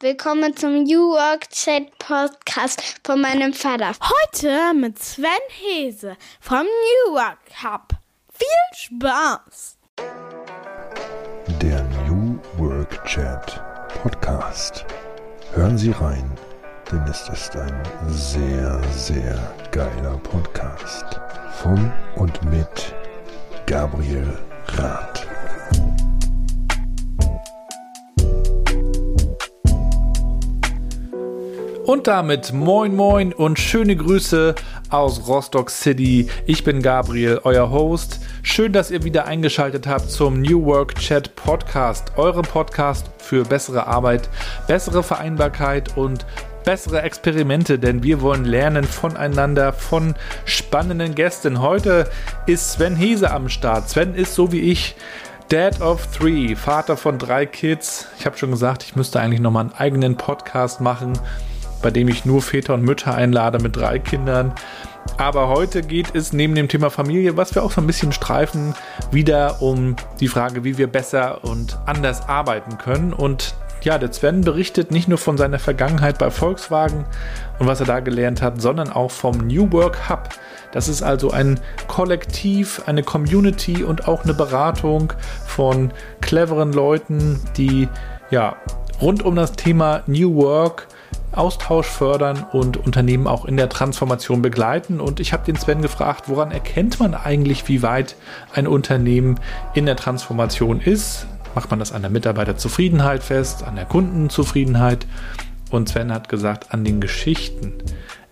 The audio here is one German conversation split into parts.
Willkommen zum New Work Chat Podcast von meinem Vater. Heute mit Sven Hese vom New Work Hub. Viel Spaß! Der New Work Chat Podcast. Hören Sie rein, denn es ist ein sehr, sehr geiler Podcast. Von und mit Gabriel Rath. Und damit moin moin und schöne Grüße aus Rostock City. Ich bin Gabriel, euer Host. Schön, dass ihr wieder eingeschaltet habt zum New Work Chat Podcast, eurem Podcast für bessere Arbeit, bessere Vereinbarkeit und bessere Experimente, denn wir wollen lernen voneinander, von spannenden Gästen. Heute ist Sven Hese am Start. Sven ist so wie ich Dad of Three, Vater von drei Kids. Ich habe schon gesagt, ich müsste eigentlich nochmal einen eigenen Podcast machen bei dem ich nur Väter und Mütter einlade mit drei Kindern. Aber heute geht es neben dem Thema Familie, was wir auch so ein bisschen streifen, wieder um die Frage, wie wir besser und anders arbeiten können. Und ja, der Sven berichtet nicht nur von seiner Vergangenheit bei Volkswagen und was er da gelernt hat, sondern auch vom New Work Hub. Das ist also ein Kollektiv, eine Community und auch eine Beratung von cleveren Leuten, die ja rund um das Thema New Work Austausch fördern und Unternehmen auch in der Transformation begleiten. Und ich habe den Sven gefragt, woran erkennt man eigentlich, wie weit ein Unternehmen in der Transformation ist? Macht man das an der Mitarbeiterzufriedenheit fest, an der Kundenzufriedenheit? Und Sven hat gesagt, an den Geschichten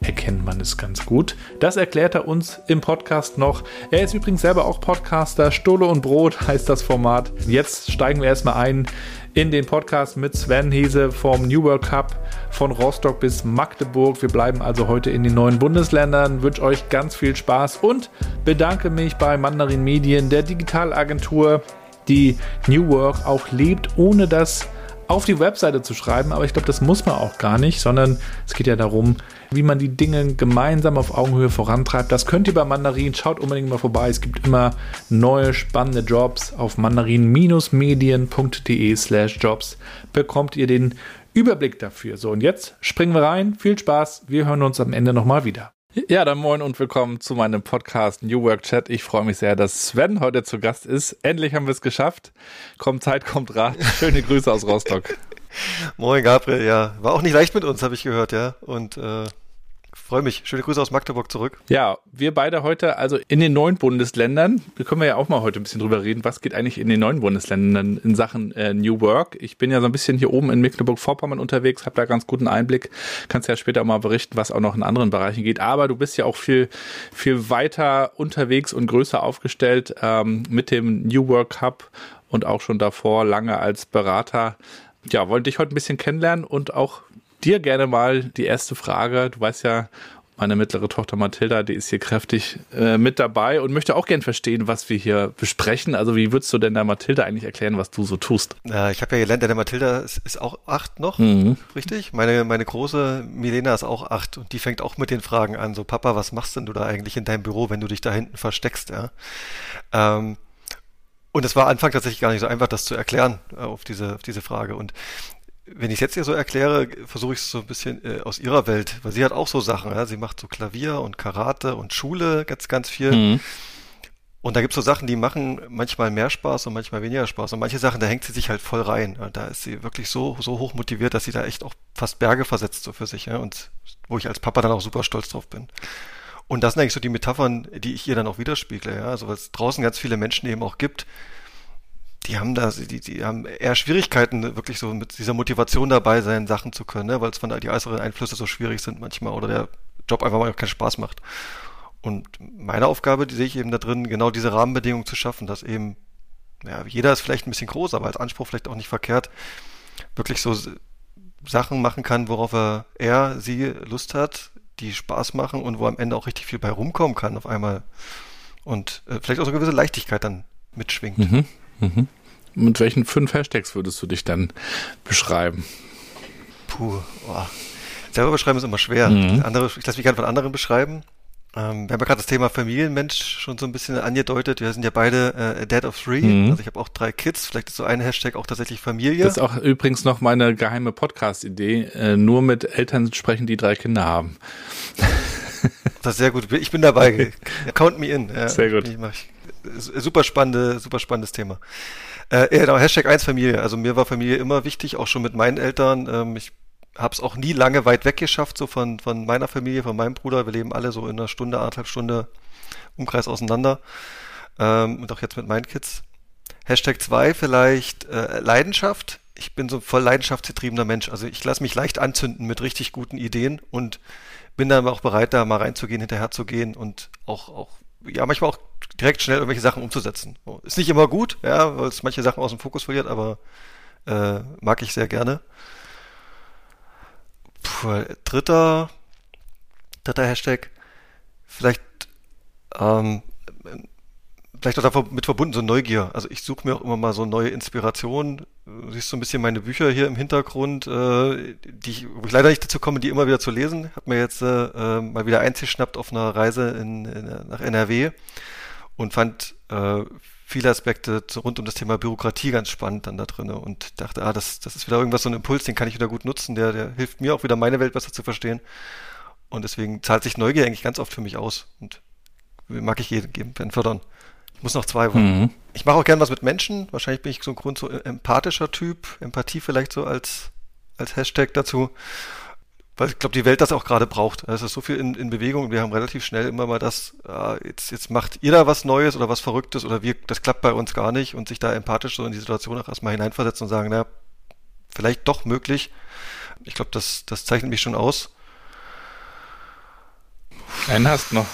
erkennt man es ganz gut. Das erklärt er uns im Podcast noch. Er ist übrigens selber auch Podcaster. Stulle und Brot heißt das Format. Jetzt steigen wir erstmal ein in den Podcast mit Sven Hese vom New World Cup von Rostock bis Magdeburg. Wir bleiben also heute in den neuen Bundesländern. Wünsche euch ganz viel Spaß und bedanke mich bei Mandarin Medien, der Digitalagentur, die New Work auch lebt, ohne dass auf die Webseite zu schreiben, aber ich glaube, das muss man auch gar nicht, sondern es geht ja darum, wie man die Dinge gemeinsam auf Augenhöhe vorantreibt. Das könnt ihr bei Mandarin. Schaut unbedingt mal vorbei. Es gibt immer neue spannende Jobs auf mandarin-medien.de slash jobs. Bekommt ihr den Überblick dafür. So, und jetzt springen wir rein. Viel Spaß. Wir hören uns am Ende nochmal wieder. Ja, dann moin und willkommen zu meinem Podcast New Work Chat. Ich freue mich sehr, dass Sven heute zu Gast ist. Endlich haben wir es geschafft. Kommt Zeit, kommt Rat. Schöne Grüße aus Rostock. moin Gabriel, ja. War auch nicht leicht mit uns, habe ich gehört, ja. Und äh, freue mich. Schöne Grüße aus Magdeburg zurück. Ja, wir beide heute also in den neuen Bundesländern. Da können wir ja auch mal heute ein bisschen drüber reden. Was geht eigentlich in den neuen Bundesländern in Sachen äh, New Work? Ich bin ja so ein bisschen hier oben in Mecklenburg-Vorpommern unterwegs, habe da ganz guten Einblick. Kannst ja später auch mal berichten, was auch noch in anderen Bereichen geht. Aber du bist ja auch viel, viel weiter unterwegs und größer aufgestellt ähm, mit dem New Work Hub und auch schon davor lange als Berater. Ja, wollte dich heute ein bisschen kennenlernen und auch dir gerne mal die erste Frage. Du weißt ja, meine mittlere Tochter Mathilda, die ist hier kräftig äh, mit dabei und möchte auch gern verstehen, was wir hier besprechen. Also wie würdest du denn der Mathilda eigentlich erklären, was du so tust? Ja, ich habe ja gelernt, der Mathilda ist, ist auch acht noch, mhm. richtig? Meine, meine große Milena ist auch acht und die fängt auch mit den Fragen an. So, Papa, was machst denn du da eigentlich in deinem Büro, wenn du dich da hinten versteckst? Ja. Ähm, und es war Anfang tatsächlich gar nicht so einfach, das zu erklären äh, auf diese, auf diese Frage. Und wenn ich es jetzt hier so erkläre, versuche ich es so ein bisschen äh, aus ihrer Welt, weil sie hat auch so Sachen. Ja? Sie macht so Klavier und Karate und Schule ganz, ganz viel. Mhm. Und da gibt's so Sachen, die machen manchmal mehr Spaß und manchmal weniger Spaß. Und manche Sachen, da hängt sie sich halt voll rein. Und da ist sie wirklich so, so hoch motiviert, dass sie da echt auch fast Berge versetzt so für sich. Ja? Und wo ich als Papa dann auch super stolz drauf bin. Und das sind eigentlich so die Metaphern, die ich ihr dann auch widerspiegle. Ja? Also weil es draußen ganz viele Menschen eben auch gibt, die haben da, die, die haben eher Schwierigkeiten, wirklich so mit dieser Motivation dabei sein, Sachen zu können, ne? weil es von die äußeren Einflüsse so schwierig sind manchmal oder der Job einfach mal keinen Spaß macht. Und meine Aufgabe, die sehe ich eben da drin, genau diese Rahmenbedingungen zu schaffen, dass eben, ja, jeder ist vielleicht ein bisschen groß, aber als Anspruch vielleicht auch nicht verkehrt, wirklich so Sachen machen kann, worauf er, er, sie Lust hat, die Spaß machen und wo am Ende auch richtig viel bei rumkommen kann auf einmal. Und äh, vielleicht auch so eine gewisse Leichtigkeit dann mitschwingt. Mhm. Mhm. Mit welchen fünf Hashtags würdest du dich dann beschreiben? Puh, oh. selber beschreiben ist immer schwer. Mhm. Andere, ich lasse mich gerne von anderen beschreiben. Ähm, wir haben ja gerade das Thema Familienmensch schon so ein bisschen angedeutet. Wir sind ja beide äh, Dad of Three. Mhm. Also ich habe auch drei Kids. Vielleicht ist so ein Hashtag auch tatsächlich Familie. Das ist auch übrigens noch meine geheime Podcast-Idee. Äh, nur mit Eltern sprechen, die drei Kinder haben. Das ist sehr gut. Ich bin dabei. Count me in. Ja, sehr gut. Super spannende, super spannendes Thema. Äh, genau, Hashtag 1 Familie. Also mir war Familie immer wichtig, auch schon mit meinen Eltern. Ähm, ich habe es auch nie lange weit weg geschafft, so von, von meiner Familie, von meinem Bruder. Wir leben alle so in einer Stunde, anderthalb Stunde Umkreis auseinander. Ähm, und auch jetzt mit meinen Kids. Hashtag 2 vielleicht äh, Leidenschaft. Ich bin so voll leidenschaftsgetriebener Mensch. Also ich lasse mich leicht anzünden mit richtig guten Ideen und bin dann auch bereit, da mal reinzugehen, hinterher zu gehen und auch, auch ja, manchmal auch direkt schnell irgendwelche Sachen umzusetzen. Ist nicht immer gut, ja, weil es manche Sachen aus dem Fokus verliert, aber äh, mag ich sehr gerne. Puh, dritter, dritter Hashtag, vielleicht, ähm, vielleicht auch damit verbunden, so Neugier. Also ich suche mir auch immer mal so neue Inspirationen. Du siehst so ein bisschen meine Bücher hier im Hintergrund, äh, die ich, wo ich leider nicht dazu komme, die immer wieder zu lesen. Hab mir jetzt äh, äh mal wieder eingeschnappt auf einer Reise in, in, nach NRW und fand äh, viele Aspekte rund um das Thema Bürokratie ganz spannend dann da drin und dachte, ah, das, das ist wieder irgendwas, so ein Impuls, den kann ich wieder gut nutzen, der, der hilft mir auch wieder meine Welt besser zu verstehen. Und deswegen zahlt sich Neugier eigentlich ganz oft für mich aus und mag ich jeden geben, fördern. Ich muss noch zwei wollen. Mhm. Ich mache auch gern was mit Menschen. Wahrscheinlich bin ich so ein Grund so empathischer Typ. Empathie vielleicht so als, als Hashtag dazu weil ich glaube, die Welt das auch gerade braucht. Es ist so viel in, in Bewegung wir haben relativ schnell immer mal das, äh, jetzt, jetzt macht ihr da was Neues oder was Verrücktes oder wir, das klappt bei uns gar nicht und sich da empathisch so in die Situation auch erstmal hineinversetzen und sagen, na, vielleicht doch möglich. Ich glaube, das, das zeichnet mich schon aus. Einen hast noch.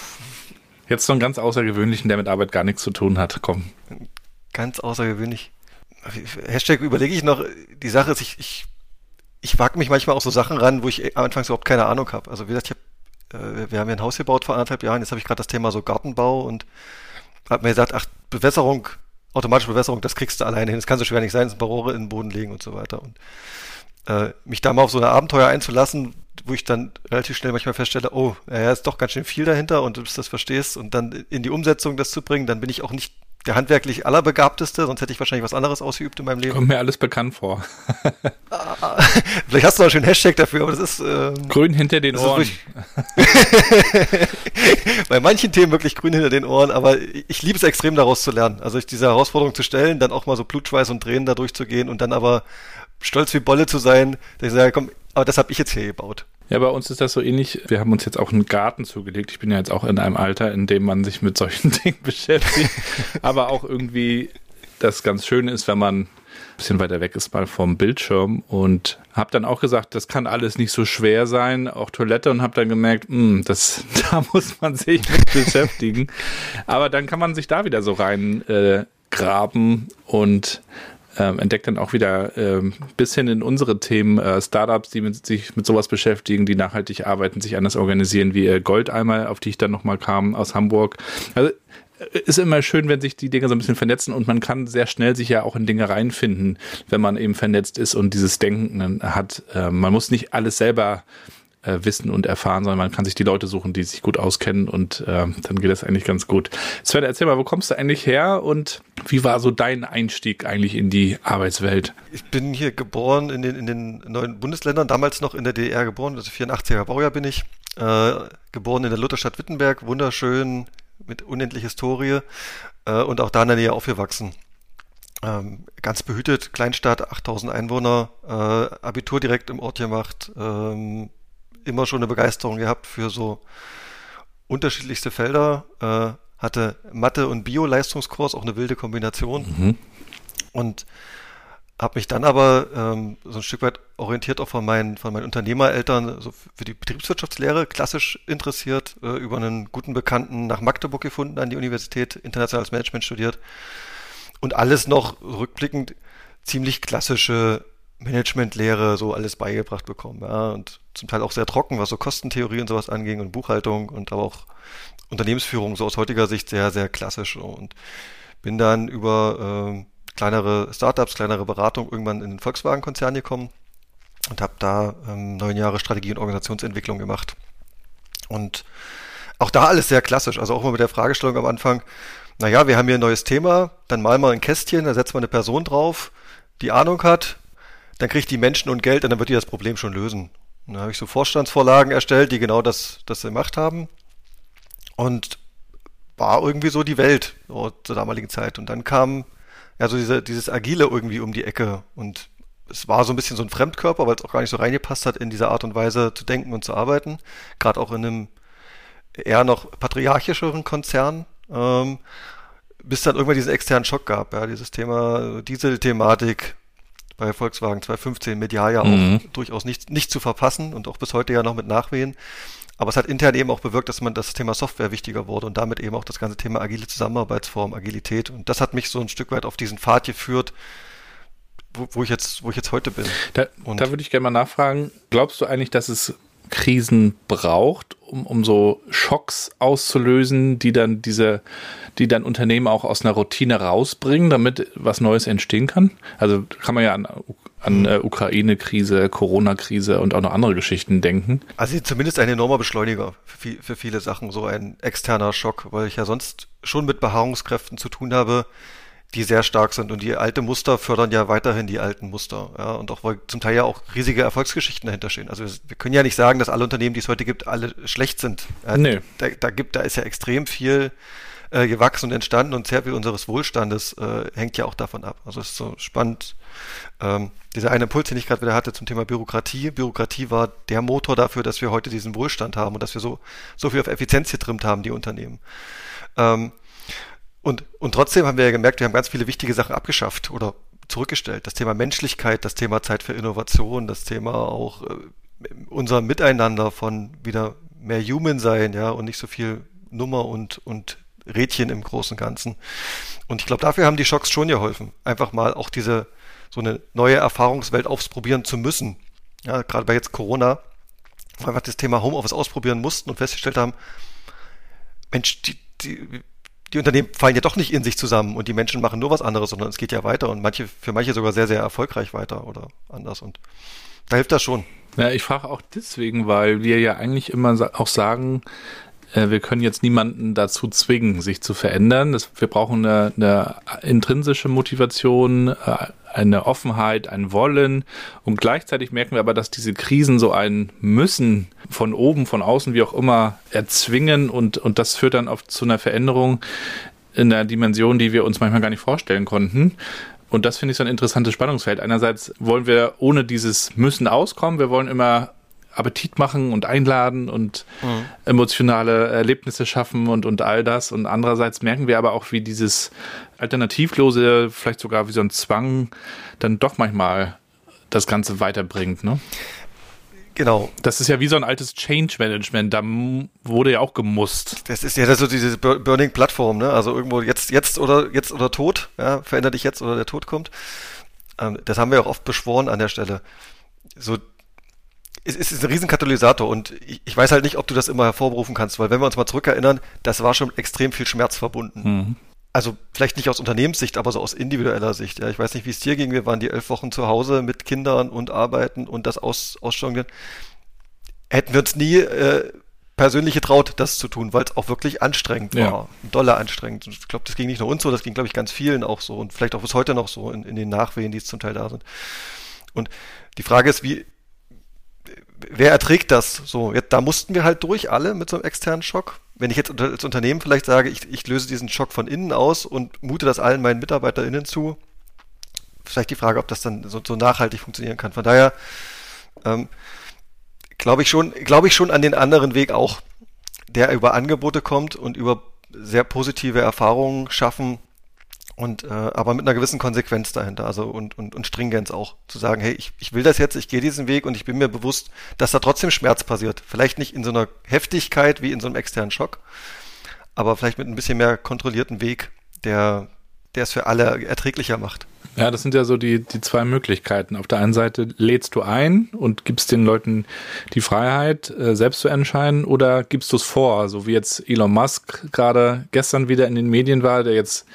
Jetzt so einen ganz außergewöhnlichen, der mit Arbeit gar nichts zu tun hat. Komm. Ganz außergewöhnlich. Hashtag überlege ich noch, die Sache ist, ich, ich ich wage mich manchmal auch so Sachen ran, wo ich anfangs überhaupt keine Ahnung habe. Also wie gesagt, ich hab, äh, wir haben ja ein Haus gebaut vor anderthalb Jahren, jetzt habe ich gerade das Thema so Gartenbau und habe mir gesagt, ach, Bewässerung, automatische Bewässerung, das kriegst du alleine hin. Das kann so schwer nicht sein, ein paar Rohre in den Boden legen und so weiter. Und äh, mich da mal auf so ein Abenteuer einzulassen, wo ich dann relativ schnell manchmal feststelle, oh, ja, ist doch ganz schön viel dahinter und du das verstehst und dann in die Umsetzung das zu bringen, dann bin ich auch nicht der handwerklich allerbegabteste, sonst hätte ich wahrscheinlich was anderes ausgeübt in meinem Leben. Kommt mir alles bekannt vor. Vielleicht hast du auch schon einen Hashtag dafür, aber das ist ähm, grün hinter den Ohren. Bei manchen Themen wirklich grün hinter den Ohren, aber ich liebe es extrem daraus zu lernen. Also diese Herausforderung zu stellen, dann auch mal so Blutschweiß und Tränen da durchzugehen und dann aber stolz wie Bolle zu sein, dass ich sage, komm, aber das habe ich jetzt hier gebaut. Ja, bei uns ist das so ähnlich. Wir haben uns jetzt auch einen Garten zugelegt. Ich bin ja jetzt auch in einem Alter, in dem man sich mit solchen Dingen beschäftigt. Aber auch irgendwie das ganz Schöne ist, wenn man ein bisschen weiter weg ist mal vom Bildschirm und habe dann auch gesagt, das kann alles nicht so schwer sein, auch Toilette und habe dann gemerkt, mh, hm, das da muss man sich mit beschäftigen. Aber dann kann man sich da wieder so rein äh, graben und ähm, entdeckt dann auch wieder ähm, bis hin in unsere Themen äh, Startups, die mit, sich mit sowas beschäftigen, die nachhaltig arbeiten, sich anders organisieren, wie äh, Goldeimer, auf die ich dann nochmal kam aus Hamburg. Also äh, ist immer schön, wenn sich die Dinge so ein bisschen vernetzen und man kann sehr schnell sich ja auch in Dinge reinfinden, wenn man eben vernetzt ist und dieses Denken hat. Äh, man muss nicht alles selber äh, wissen und erfahren, sondern man kann sich die Leute suchen, die sich gut auskennen und äh, dann geht das eigentlich ganz gut. Sven, erzähl mal, wo kommst du eigentlich her und wie war so dein Einstieg eigentlich in die Arbeitswelt? Ich bin hier geboren in den, in den neuen Bundesländern, damals noch in der DDR geboren, also 84er Baujahr bin ich, äh, geboren in der Lutherstadt Wittenberg, wunderschön, mit unendlich Historie äh, und auch da in der Nähe aufgewachsen. Ähm, ganz behütet, Kleinstadt, 8000 Einwohner, äh, Abitur direkt im Ort gemacht, ähm, immer schon eine Begeisterung gehabt für so unterschiedlichste Felder. Äh, hatte Mathe- und Bio-Leistungskurs, auch eine wilde Kombination. Mhm. Und habe mich dann aber ähm, so ein Stück weit orientiert auch von meinen, von meinen Unternehmereltern so für die Betriebswirtschaftslehre klassisch interessiert, äh, über einen guten Bekannten nach Magdeburg gefunden, an die Universität, internationales Management studiert und alles noch rückblickend ziemlich klassische Managementlehre so alles beigebracht bekommen, ja, und zum Teil auch sehr trocken, was so Kostentheorie und sowas anging und Buchhaltung und aber auch Unternehmensführung so aus heutiger Sicht sehr, sehr klassisch und bin dann über äh, kleinere Startups, kleinere Beratung irgendwann in den Volkswagen-Konzern gekommen und habe da ähm, neun Jahre Strategie und Organisationsentwicklung gemacht und auch da alles sehr klassisch. Also auch mal mit der Fragestellung am Anfang, naja, wir haben hier ein neues Thema, dann malen wir ein Kästchen, da setzt man eine Person drauf, die Ahnung hat, dann kriegt die Menschen und Geld und dann wird die das Problem schon lösen. Und dann habe ich so Vorstandsvorlagen erstellt, die genau das, das gemacht haben. Und war irgendwie so die Welt so, zur damaligen Zeit. Und dann kam ja so diese, dieses Agile irgendwie um die Ecke. Und es war so ein bisschen so ein Fremdkörper, weil es auch gar nicht so reingepasst hat, in dieser Art und Weise zu denken und zu arbeiten. Gerade auch in einem eher noch patriarchischeren Konzern. Ähm, bis dann irgendwann diesen externen Schock gab, ja, dieses Thema Diesel-Thematik bei Volkswagen 2015 medial ja mhm. auch durchaus nicht, nicht zu verpassen und auch bis heute ja noch mit Nachwehen. Aber es hat intern eben auch bewirkt, dass man das Thema Software wichtiger wurde und damit eben auch das ganze Thema agile Zusammenarbeitsform, Agilität. Und das hat mich so ein Stück weit auf diesen Pfad geführt, wo, wo ich jetzt, wo ich jetzt heute bin. Da, da würde ich gerne mal nachfragen, glaubst du eigentlich, dass es Krisen braucht, um, um so Schocks auszulösen, die dann diese, die dann Unternehmen auch aus einer Routine rausbringen, damit was Neues entstehen kann? Also kann man ja an, an äh, Ukraine-Krise, Corona-Krise und auch noch andere Geschichten denken. Also zumindest ein enormer Beschleuniger für, für viele Sachen, so ein externer Schock, weil ich ja sonst schon mit Beharrungskräften zu tun habe, die sehr stark sind. Und die alte Muster fördern ja weiterhin die alten Muster. Ja, und auch weil zum Teil ja auch riesige Erfolgsgeschichten dahinter stehen. Also wir können ja nicht sagen, dass alle Unternehmen, die es heute gibt, alle schlecht sind. Ja, nee. Da, da gibt, da ist ja extrem viel äh, gewachsen und entstanden und sehr viel unseres Wohlstandes äh, hängt ja auch davon ab. Also es ist so spannend. Ähm, dieser eine Impuls, den ich gerade wieder hatte zum Thema Bürokratie. Bürokratie war der Motor dafür, dass wir heute diesen Wohlstand haben und dass wir so, so viel auf Effizienz getrimmt haben, die Unternehmen. Ähm, und, und trotzdem haben wir ja gemerkt, wir haben ganz viele wichtige Sachen abgeschafft oder zurückgestellt. Das Thema Menschlichkeit, das Thema Zeit für Innovation, das Thema auch äh, unser Miteinander von wieder mehr Human sein, ja, und nicht so viel Nummer und, und Rädchen im großen Ganzen. Und ich glaube, dafür haben die Schocks schon geholfen. Einfach mal auch diese, so eine neue Erfahrungswelt ausprobieren zu müssen. Ja, gerade bei jetzt Corona, wo einfach das Thema Homeoffice ausprobieren mussten und festgestellt haben, Mensch, die, die, die Unternehmen fallen ja doch nicht in sich zusammen und die Menschen machen nur was anderes, sondern es geht ja weiter und manche, für manche sogar sehr, sehr erfolgreich weiter oder anders und da hilft das schon. Ja, ich frage auch deswegen, weil wir ja eigentlich immer auch sagen, wir können jetzt niemanden dazu zwingen, sich zu verändern. wir brauchen eine, eine intrinsische Motivation, äh, eine Offenheit, ein Wollen. Und gleichzeitig merken wir aber, dass diese Krisen so ein Müssen von oben, von außen, wie auch immer, erzwingen. Und, und das führt dann oft zu einer Veränderung in der Dimension, die wir uns manchmal gar nicht vorstellen konnten. Und das finde ich so ein interessantes Spannungsfeld. Einerseits wollen wir ohne dieses Müssen auskommen. Wir wollen immer Appetit machen und einladen und mhm. emotionale Erlebnisse schaffen und, und all das. Und andererseits merken wir aber auch, wie dieses Alternativlose, vielleicht sogar wie so ein Zwang, dann doch manchmal das Ganze weiterbringt. Ne? Genau. Das ist ja wie so ein altes Change Management. Da wurde ja auch gemusst. Das ist ja so diese Burning Plattform, ne? Also irgendwo jetzt, jetzt oder jetzt oder tot. Ja, veränder dich jetzt oder der Tod kommt. Ähm, das haben wir auch oft beschworen an der Stelle. So es ist ein Riesenkatalysator und ich, ich, weiß halt nicht, ob du das immer hervorberufen kannst, weil wenn wir uns mal zurückerinnern, das war schon extrem viel Schmerz verbunden. Mhm. Also vielleicht nicht aus Unternehmenssicht, aber so aus individueller Sicht. Ja, ich weiß nicht, wie es dir ging. Wir waren die elf Wochen zu Hause mit Kindern und Arbeiten und das aus, Ausjonglieren. Hätten wir uns nie äh, persönlich getraut, das zu tun, weil es auch wirklich anstrengend ja. war. Doller anstrengend. Ich glaube, das ging nicht nur uns so, das ging, glaube ich, ganz vielen auch so und vielleicht auch bis heute noch so in, in den Nachwehen, die es zum Teil da sind. Und die Frage ist, wie, wer erträgt das? So, jetzt, da mussten wir halt durch, alle mit so einem externen Schock. Wenn ich jetzt als Unternehmen vielleicht sage, ich, ich löse diesen Schock von innen aus und mute das allen meinen MitarbeiterInnen zu, vielleicht die Frage, ob das dann so, so nachhaltig funktionieren kann. Von daher ähm, glaube ich schon, glaube ich schon an den anderen Weg auch, der über Angebote kommt und über sehr positive Erfahrungen schaffen, und äh, aber mit einer gewissen Konsequenz dahinter, also und, und, und Stringenz auch, zu sagen, hey, ich, ich will das jetzt, ich gehe diesen Weg und ich bin mir bewusst, dass da trotzdem Schmerz passiert. Vielleicht nicht in so einer Heftigkeit wie in so einem externen Schock, aber vielleicht mit ein bisschen mehr kontrollierten Weg, der, der es für alle erträglicher macht. Ja, das sind ja so die, die zwei Möglichkeiten. Auf der einen Seite lädst du ein und gibst den Leuten die Freiheit, äh, selbst zu entscheiden, oder gibst du es vor, so wie jetzt Elon Musk gerade gestern wieder in den Medien war, der jetzt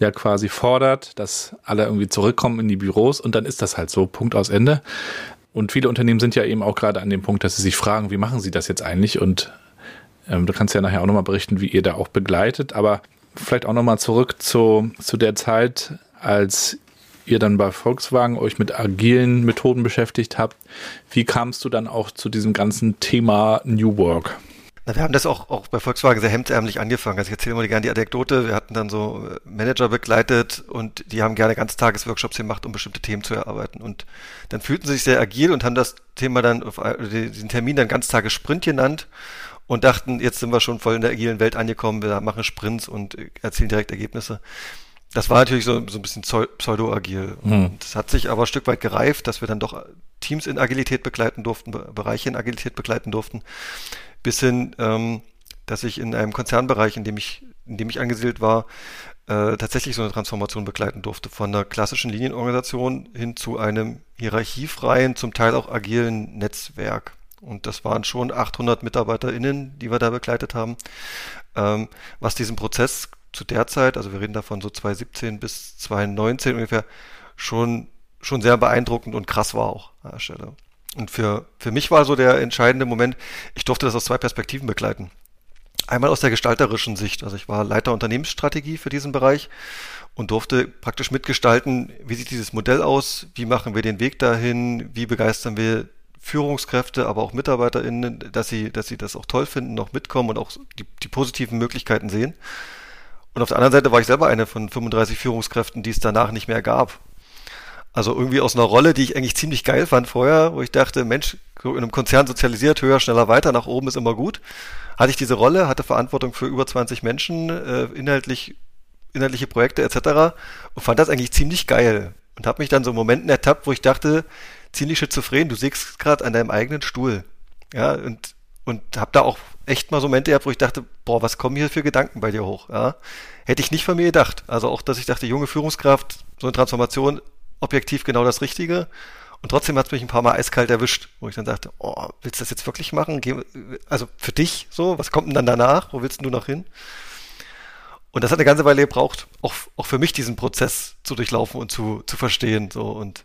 ja quasi fordert, dass alle irgendwie zurückkommen in die Büros und dann ist das halt so, Punkt aus Ende. Und viele Unternehmen sind ja eben auch gerade an dem Punkt, dass sie sich fragen, wie machen sie das jetzt eigentlich und Ähm, du kannst ja nachher auch nochmal berichten, wie ihr da auch begleitet, aber vielleicht auch nochmal zurück zu, zu der Zeit, als ihr dann bei Volkswagen euch mit agilen Methoden beschäftigt habt. Wie kamst du dann auch zu diesem ganzen Thema New Work? Na, wir haben das auch, auch bei Volkswagen sehr hemdsärmlich angefangen. Also ich erzähle mal gerne die Anekdote. Wir hatten dann so äh, Manager begleitet und die haben gerne Ganztagesworkshops gemacht, um bestimmte Themen zu erarbeiten. Und dann fühlten sie sich sehr agil und haben das Thema dann, auf den Termin dann Ganztagessprint genannt und dachten, jetzt sind wir schon voll in der agilen Welt angekommen, wir machen Sprints und erzielen direkt Ergebnisse. Das war natürlich so, so ein bisschen pseudo-agil. Hm. Das hat sich aber ein Stück weit gereift, dass wir dann doch Teams in Agilität begleiten durften, Bereiche in Agilität begleiten durften bis hin, ähm, dass ich in einem Konzernbereich, in dem ich, in dem ich angesiedelt war, äh, tatsächlich so eine Transformation begleiten durfte, von einer klassischen Linienorganisation hin zu einem hierarchiefreien, zum Teil auch agilen Netzwerk. Und das waren schon 800 MitarbeiterInnen, die wir da begleitet haben, ähm, was diesen Prozess zu der Zeit, also wir reden davon so 2017 bis 2019 ungefähr, schon, schon sehr beeindruckend und krass war auch an der Stelle. Und für, für mich war so der entscheidende Moment, ich durfte das aus zwei Perspektiven begleiten. Einmal aus der gestalterischen Sicht. Also ich war Leiter Unternehmensstrategie für diesen Bereich und durfte praktisch mitgestalten, wie sieht dieses Modell aus, wie machen wir den Weg dahin, wie begeistern wir Führungskräfte, aber auch MitarbeiterInnen, dass sie, dass sie das auch toll finden, noch mitkommen und auch die, die positiven Möglichkeiten sehen. Und auf der anderen Seite war ich selber eine von 35 Führungskräften, die es danach nicht mehr gab. Also irgendwie aus einer Rolle, die ich eigentlich ziemlich geil fand vorher, wo ich dachte, Mensch, in einem Konzern sozialisiert, höher, schneller, weiter, nach oben ist immer gut. Hatte ich diese Rolle, hatte Verantwortung für über 20 Menschen, äh, inhaltlich, inhaltliche Projekte etc. und fand das eigentlich ziemlich geil. Und habe mich dann so Momenten ertappt, wo ich dachte, ziemlich schizophren, du sägst gerade an deinem eigenen Stuhl. Ja, und, und habe da auch echt mal so Momente gehabt, wo ich dachte, boah, was kommen hier für Gedanken bei dir hoch? Ja? Hätte ich nicht von mir gedacht. Also auch, dass ich dachte, junge Führungskraft, so eine Transformation objektiv genau das Richtige. Und trotzdem hat es mich ein paar Mal eiskalt erwischt, wo ich dann dachte, oh, willst du das jetzt wirklich machen? Also für dich so, was kommt denn dann danach? Wo willst du noch hin? Und das hat eine ganze Weile gebraucht, auch, auch für mich diesen Prozess zu durchlaufen und zu, zu verstehen so und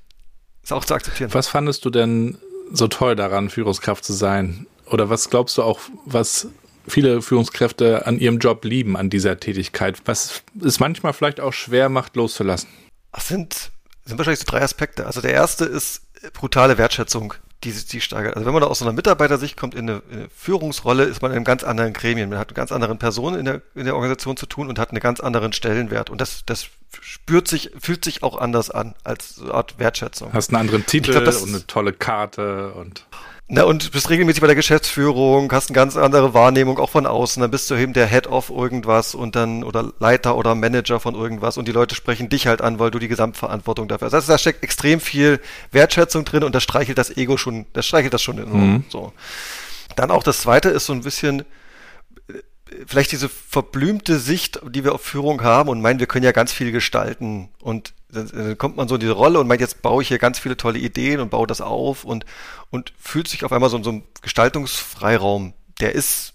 es auch zu akzeptieren. Was fandest du denn so toll daran, Führungskraft zu sein? Oder was glaubst du auch, was viele Führungskräfte an ihrem Job lieben, an dieser Tätigkeit, was es manchmal vielleicht auch schwer macht, loszulassen? Das sind sind wahrscheinlich so drei Aspekte. Also der erste ist brutale Wertschätzung, die, die steigert. Also wenn man da aus so einer Mitarbeitersicht kommt in eine, in eine, Führungsrolle, ist man in einem ganz anderen Gremien. Man hat mit ganz anderen Personen in der, in der Organisation zu tun und hat einen ganz anderen Stellenwert. Und das, das spürt sich, fühlt sich auch anders an als so eine Art Wertschätzung. Hast einen anderen Titel glaub, und eine tolle Karte und na, und bist regelmäßig bei der Geschäftsführung, hast eine ganz andere Wahrnehmung auch von außen, dann bist du eben der Head of irgendwas und dann, oder Leiter oder Manager von irgendwas und die Leute sprechen dich halt an, weil du die Gesamtverantwortung dafür hast. Also da steckt extrem viel Wertschätzung drin und das streichelt das Ego schon, das streichelt das schon enorm, mhm. so. Dann auch das zweite ist so ein bisschen, vielleicht diese verblümte Sicht, die wir auf Führung haben und meinen, wir können ja ganz viel gestalten und dann kommt man so in diese Rolle und meint, jetzt baue ich hier ganz viele tolle Ideen und baue das auf und, und fühlt sich auf einmal so in so einem Gestaltungsfreiraum. Der ist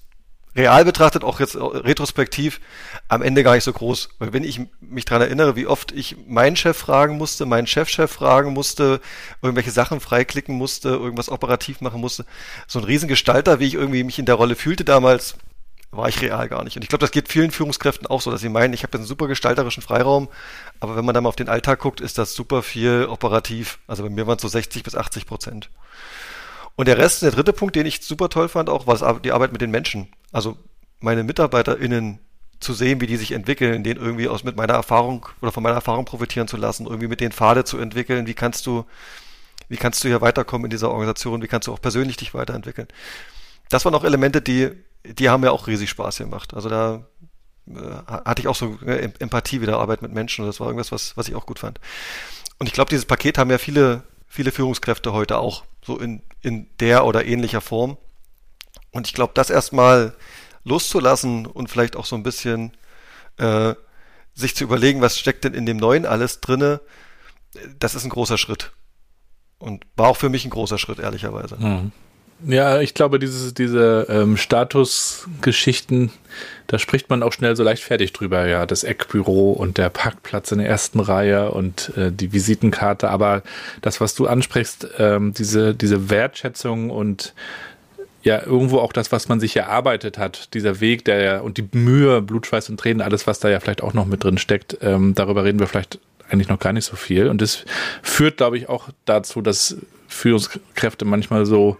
real betrachtet, auch jetzt retrospektiv, am Ende gar nicht so groß. Weil wenn ich mich dran erinnere, wie oft ich meinen Chef fragen musste, meinen Chefchef -Chef fragen musste, irgendwelche Sachen freiklicken musste, irgendwas operativ machen musste, so ein Riesengestalter, wie ich irgendwie mich in der Rolle fühlte damals, war ich real gar nicht. Und ich glaube, das geht vielen Führungskräften auch so, dass sie meinen, ich habe einen super gestalterischen Freiraum, aber wenn man dann mal auf den Alltag guckt, ist das super viel operativ. Also bei mir waren es so 60 bis 80 Prozent. Und der Rest, der dritte Punkt, den ich super toll fand, auch war die Arbeit mit den Menschen. Also meine MitarbeiterInnen zu sehen, wie die sich entwickeln, den irgendwie aus mit meiner Erfahrung oder von meiner Erfahrung profitieren zu lassen, irgendwie mit den Pfade zu entwickeln, wie kannst du, wie kannst du hier weiterkommen in dieser Organisation, wie kannst du auch persönlich dich weiterentwickeln. Das waren auch Elemente, die die haben mir auch riesig Spaß gemacht. Also da äh, hatte ich auch so äh, Empathie wieder Arbeit mit Menschen das war irgendwas, was, was ich auch gut fand. Und ich glaube, dieses Paket haben ja viele, viele Führungskräfte heute auch, so in, in der oder ähnlicher Form. Und ich glaube, das erstmal loszulassen und vielleicht auch so ein bisschen äh, sich zu überlegen, was steckt denn in dem Neuen alles drinne, das ist ein großer Schritt. Und war auch für mich ein großer Schritt, ehrlicherweise. Mhm. Ja, ich glaube, dieses, diese ähm, Statusgeschichten, da spricht man auch schnell so leichtfertig drüber. Ja, das Eckbüro und der Parkplatz in der ersten Reihe und äh, die Visitenkarte. Aber das, was du ansprichst, ähm, diese, diese Wertschätzung und ja irgendwo auch das, was man sich erarbeitet hat, dieser Weg, der und die Mühe, Blutschweiß und Tränen, alles, was da ja vielleicht auch noch mit drin steckt, ähm, darüber reden wir vielleicht eigentlich noch gar nicht so viel. Und das führt, glaube ich, auch dazu, dass Führungskräfte manchmal so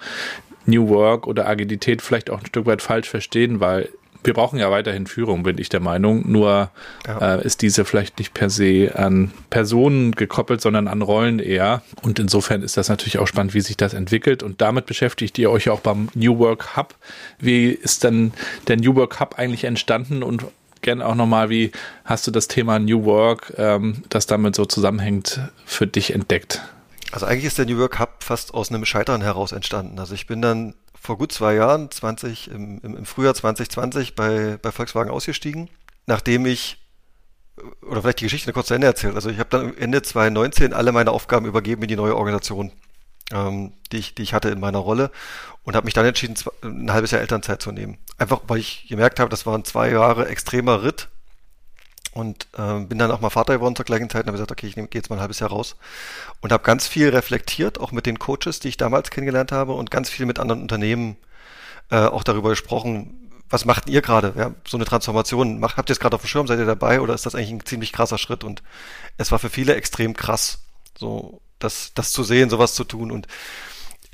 New Work oder Agilität vielleicht auch ein Stück weit falsch verstehen, weil wir brauchen ja weiterhin Führung, bin ich der Meinung. Nur ja. äh, ist diese vielleicht nicht per se an Personen gekoppelt, sondern an Rollen eher. Und insofern ist das natürlich auch spannend, wie sich das entwickelt. Und damit beschäftigt ihr euch auch beim New Work Hub. Wie ist denn der New Work Hub eigentlich entstanden und gerne auch nochmal, wie hast du das Thema New Work, ähm, das damit so zusammenhängt, für dich entdeckt? Also eigentlich ist der New Work Hub fast aus einem Scheitern heraus entstanden. Also ich bin dann vor gut zwei Jahren, 20, im, im Frühjahr 2020 bei, bei Volkswagen ausgestiegen, nachdem ich, oder vielleicht die Geschichte kurz zu Ende erzählt. Also ich habe dann Ende 2019 alle meine Aufgaben übergeben in die neue Organisation, ähm, die, ich, die ich hatte in meiner Rolle und habe mich dann entschieden, ein halbes Jahr Elternzeit zu nehmen. Einfach weil ich gemerkt habe, das waren zwei Jahre extremer Ritt und äh, bin dann auch mal Vater geworden zur gleichen Zeit und habe gesagt, okay, ich gehe jetzt mal ein halbes Jahr raus. Und habe ganz viel reflektiert, auch mit den Coaches, die ich damals kennengelernt habe und ganz viel mit anderen Unternehmen äh, auch darüber gesprochen, was macht ihr gerade? Ja, so eine Transformation, macht, habt ihr es gerade auf dem Schirm, seid ihr dabei? Oder ist das eigentlich ein ziemlich krasser Schritt? Und es war für viele extrem krass, so das, das zu sehen, sowas zu tun. Und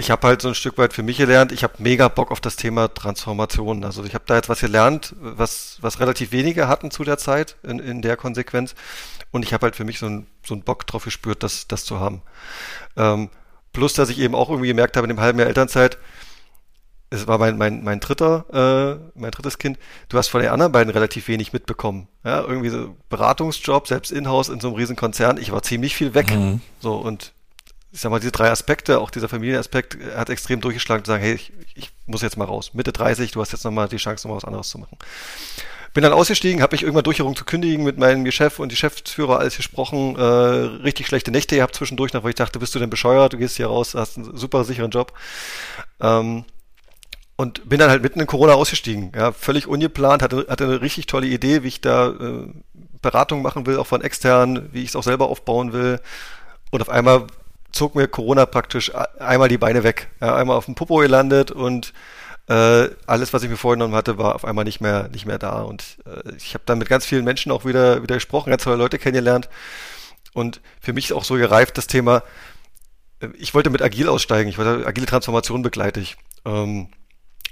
ich habe halt so ein Stück weit für mich gelernt, ich habe mega Bock auf das Thema Transformation. Also ich habe da jetzt was gelernt, was, was relativ wenige hatten zu der Zeit in, in der Konsequenz. Und ich habe halt für mich so einen so einen Bock drauf gespürt, das, das zu haben. Ähm, plus, dass ich eben auch irgendwie gemerkt habe in dem halben Jahr Elternzeit, es war mein, mein, mein dritter, äh, mein drittes Kind, du hast von den anderen beiden relativ wenig mitbekommen. Ja, irgendwie so Beratungsjob, selbst in-house in so einem riesen Konzern, ich war ziemlich viel weg. Mhm. So, und ich sag mal, diese drei Aspekte, auch dieser Familienaspekt, hat extrem durchgeschlagen, zu sagen, hey, ich, ich muss jetzt mal raus. Mitte 30, du hast jetzt nochmal die Chance, nochmal was anderes zu machen. Bin dann ausgestiegen, habe mich irgendwann durchgerungen zu kündigen, mit meinem Chef und die Geschäftsführer alles gesprochen, äh, richtig schlechte Nächte gehabt zwischendurch, noch, weil ich dachte, bist du denn bescheuert, du gehst hier raus, hast einen super sicheren Job. Ähm, und bin dann halt mitten in Corona ausgestiegen, ja, völlig ungeplant, hatte, hatte eine richtig tolle Idee, wie ich da äh, Beratung machen will, auch von extern, wie ich es auch selber aufbauen will. Und auf einmal zog mir Corona praktisch einmal die Beine weg. Ja, einmal auf dem Popo gelandet und äh, alles, was ich mir vorgenommen hatte, war auf einmal nicht mehr, nicht mehr da. Und äh, ich habe dann mit ganz vielen Menschen auch wieder, wieder gesprochen, ganz tolle Leute kennengelernt. Und für mich ist auch so gereift das Thema, äh, ich wollte mit Agil aussteigen, ich wollte agile Transformation begleite ich. Ähm,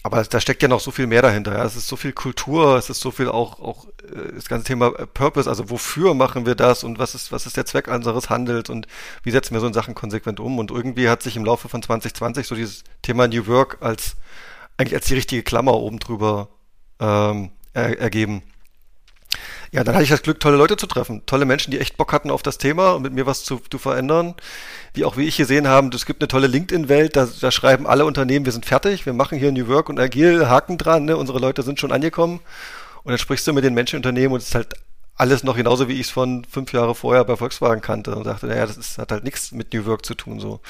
aber da steckt ja noch so viel mehr dahinter. Ja. Es ist so viel Kultur, es ist so viel auch, auch äh, das ganze Thema äh, Purpose, also wofür machen wir das und was ist, was ist der Zweck unseres Handels und wie setzen wir so in Sachen konsequent um. Und irgendwie hat sich im Laufe von 2020 so dieses Thema New Work als eigentlich als die richtige Klammer oben drüber ähm, er, ergeben. Ja, dann hatte ich das Glück, tolle Leute zu treffen. Tolle Menschen, die echt Bock hatten auf das Thema und mit mir was zu, zu verändern. Die auch wie ich gesehen haben, es gibt eine tolle LinkedIn-Welt, da, da schreiben alle Unternehmen, wir sind fertig, wir machen hier New Work und Agil, Haken dran, ne? unsere Leute sind schon angekommen. Und dann sprichst du mit den Menschenunternehmen und es ist halt alles noch genauso, wie ich es von fünf Jahre vorher bei Volkswagen kannte und dachte, naja, das ist, hat halt nichts mit New Work zu tun, so.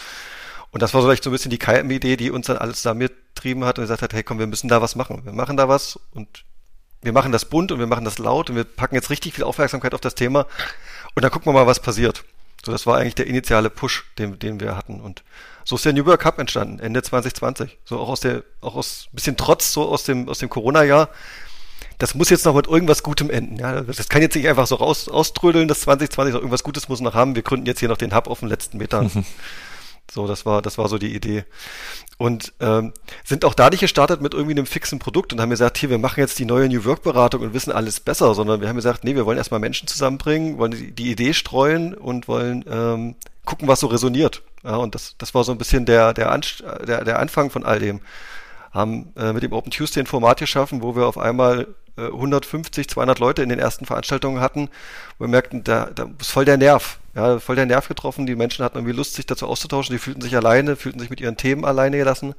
Und das war vielleicht so ein bisschen die KM-Idee, die uns dann alles da mittrieben hat und gesagt hat, hey komm, wir müssen da was machen. Wir machen da was und wir machen das bunt und wir machen das laut und wir packen jetzt richtig viel Aufmerksamkeit auf das Thema und dann gucken wir mal, was passiert. So, das war eigentlich der initiale Push, den, den wir hatten. Und so ist der New York Cup entstanden, Ende 2020. So auch aus der, auch aus bisschen Trotz, so aus dem, aus dem Corona-Jahr. Das muss jetzt noch mit irgendwas Gutem enden. Ja, das kann jetzt nicht einfach so raus, auströdeln, das 2020 noch irgendwas Gutes muss noch haben. Wir gründen jetzt hier noch den Hub auf den letzten Metern. So, das war, das war so die Idee. Und ähm, sind auch da nicht gestartet mit irgendwie einem fixen Produkt und haben gesagt, hier, wir machen jetzt die neue New Work Beratung und wissen alles besser, sondern wir haben gesagt, nee, wir wollen erstmal Menschen zusammenbringen, wollen die, die Idee streuen und wollen ähm, gucken, was so resoniert. Ja, und das, das war so ein bisschen der, der, Anst der, der Anfang von all dem. Haben äh, mit dem Open Tuesday ein Format geschaffen, wo wir auf einmal 150, äh, 200 Leute in den ersten Veranstaltungen hatten, wo wir merkten, da, da ist voll der Nerv, ja, voll der Nerv getroffen. Die Menschen hatten irgendwie Lust, sich dazu auszutauschen. Die fühlten sich alleine, fühlten sich mit ihren Themen alleine gelassen.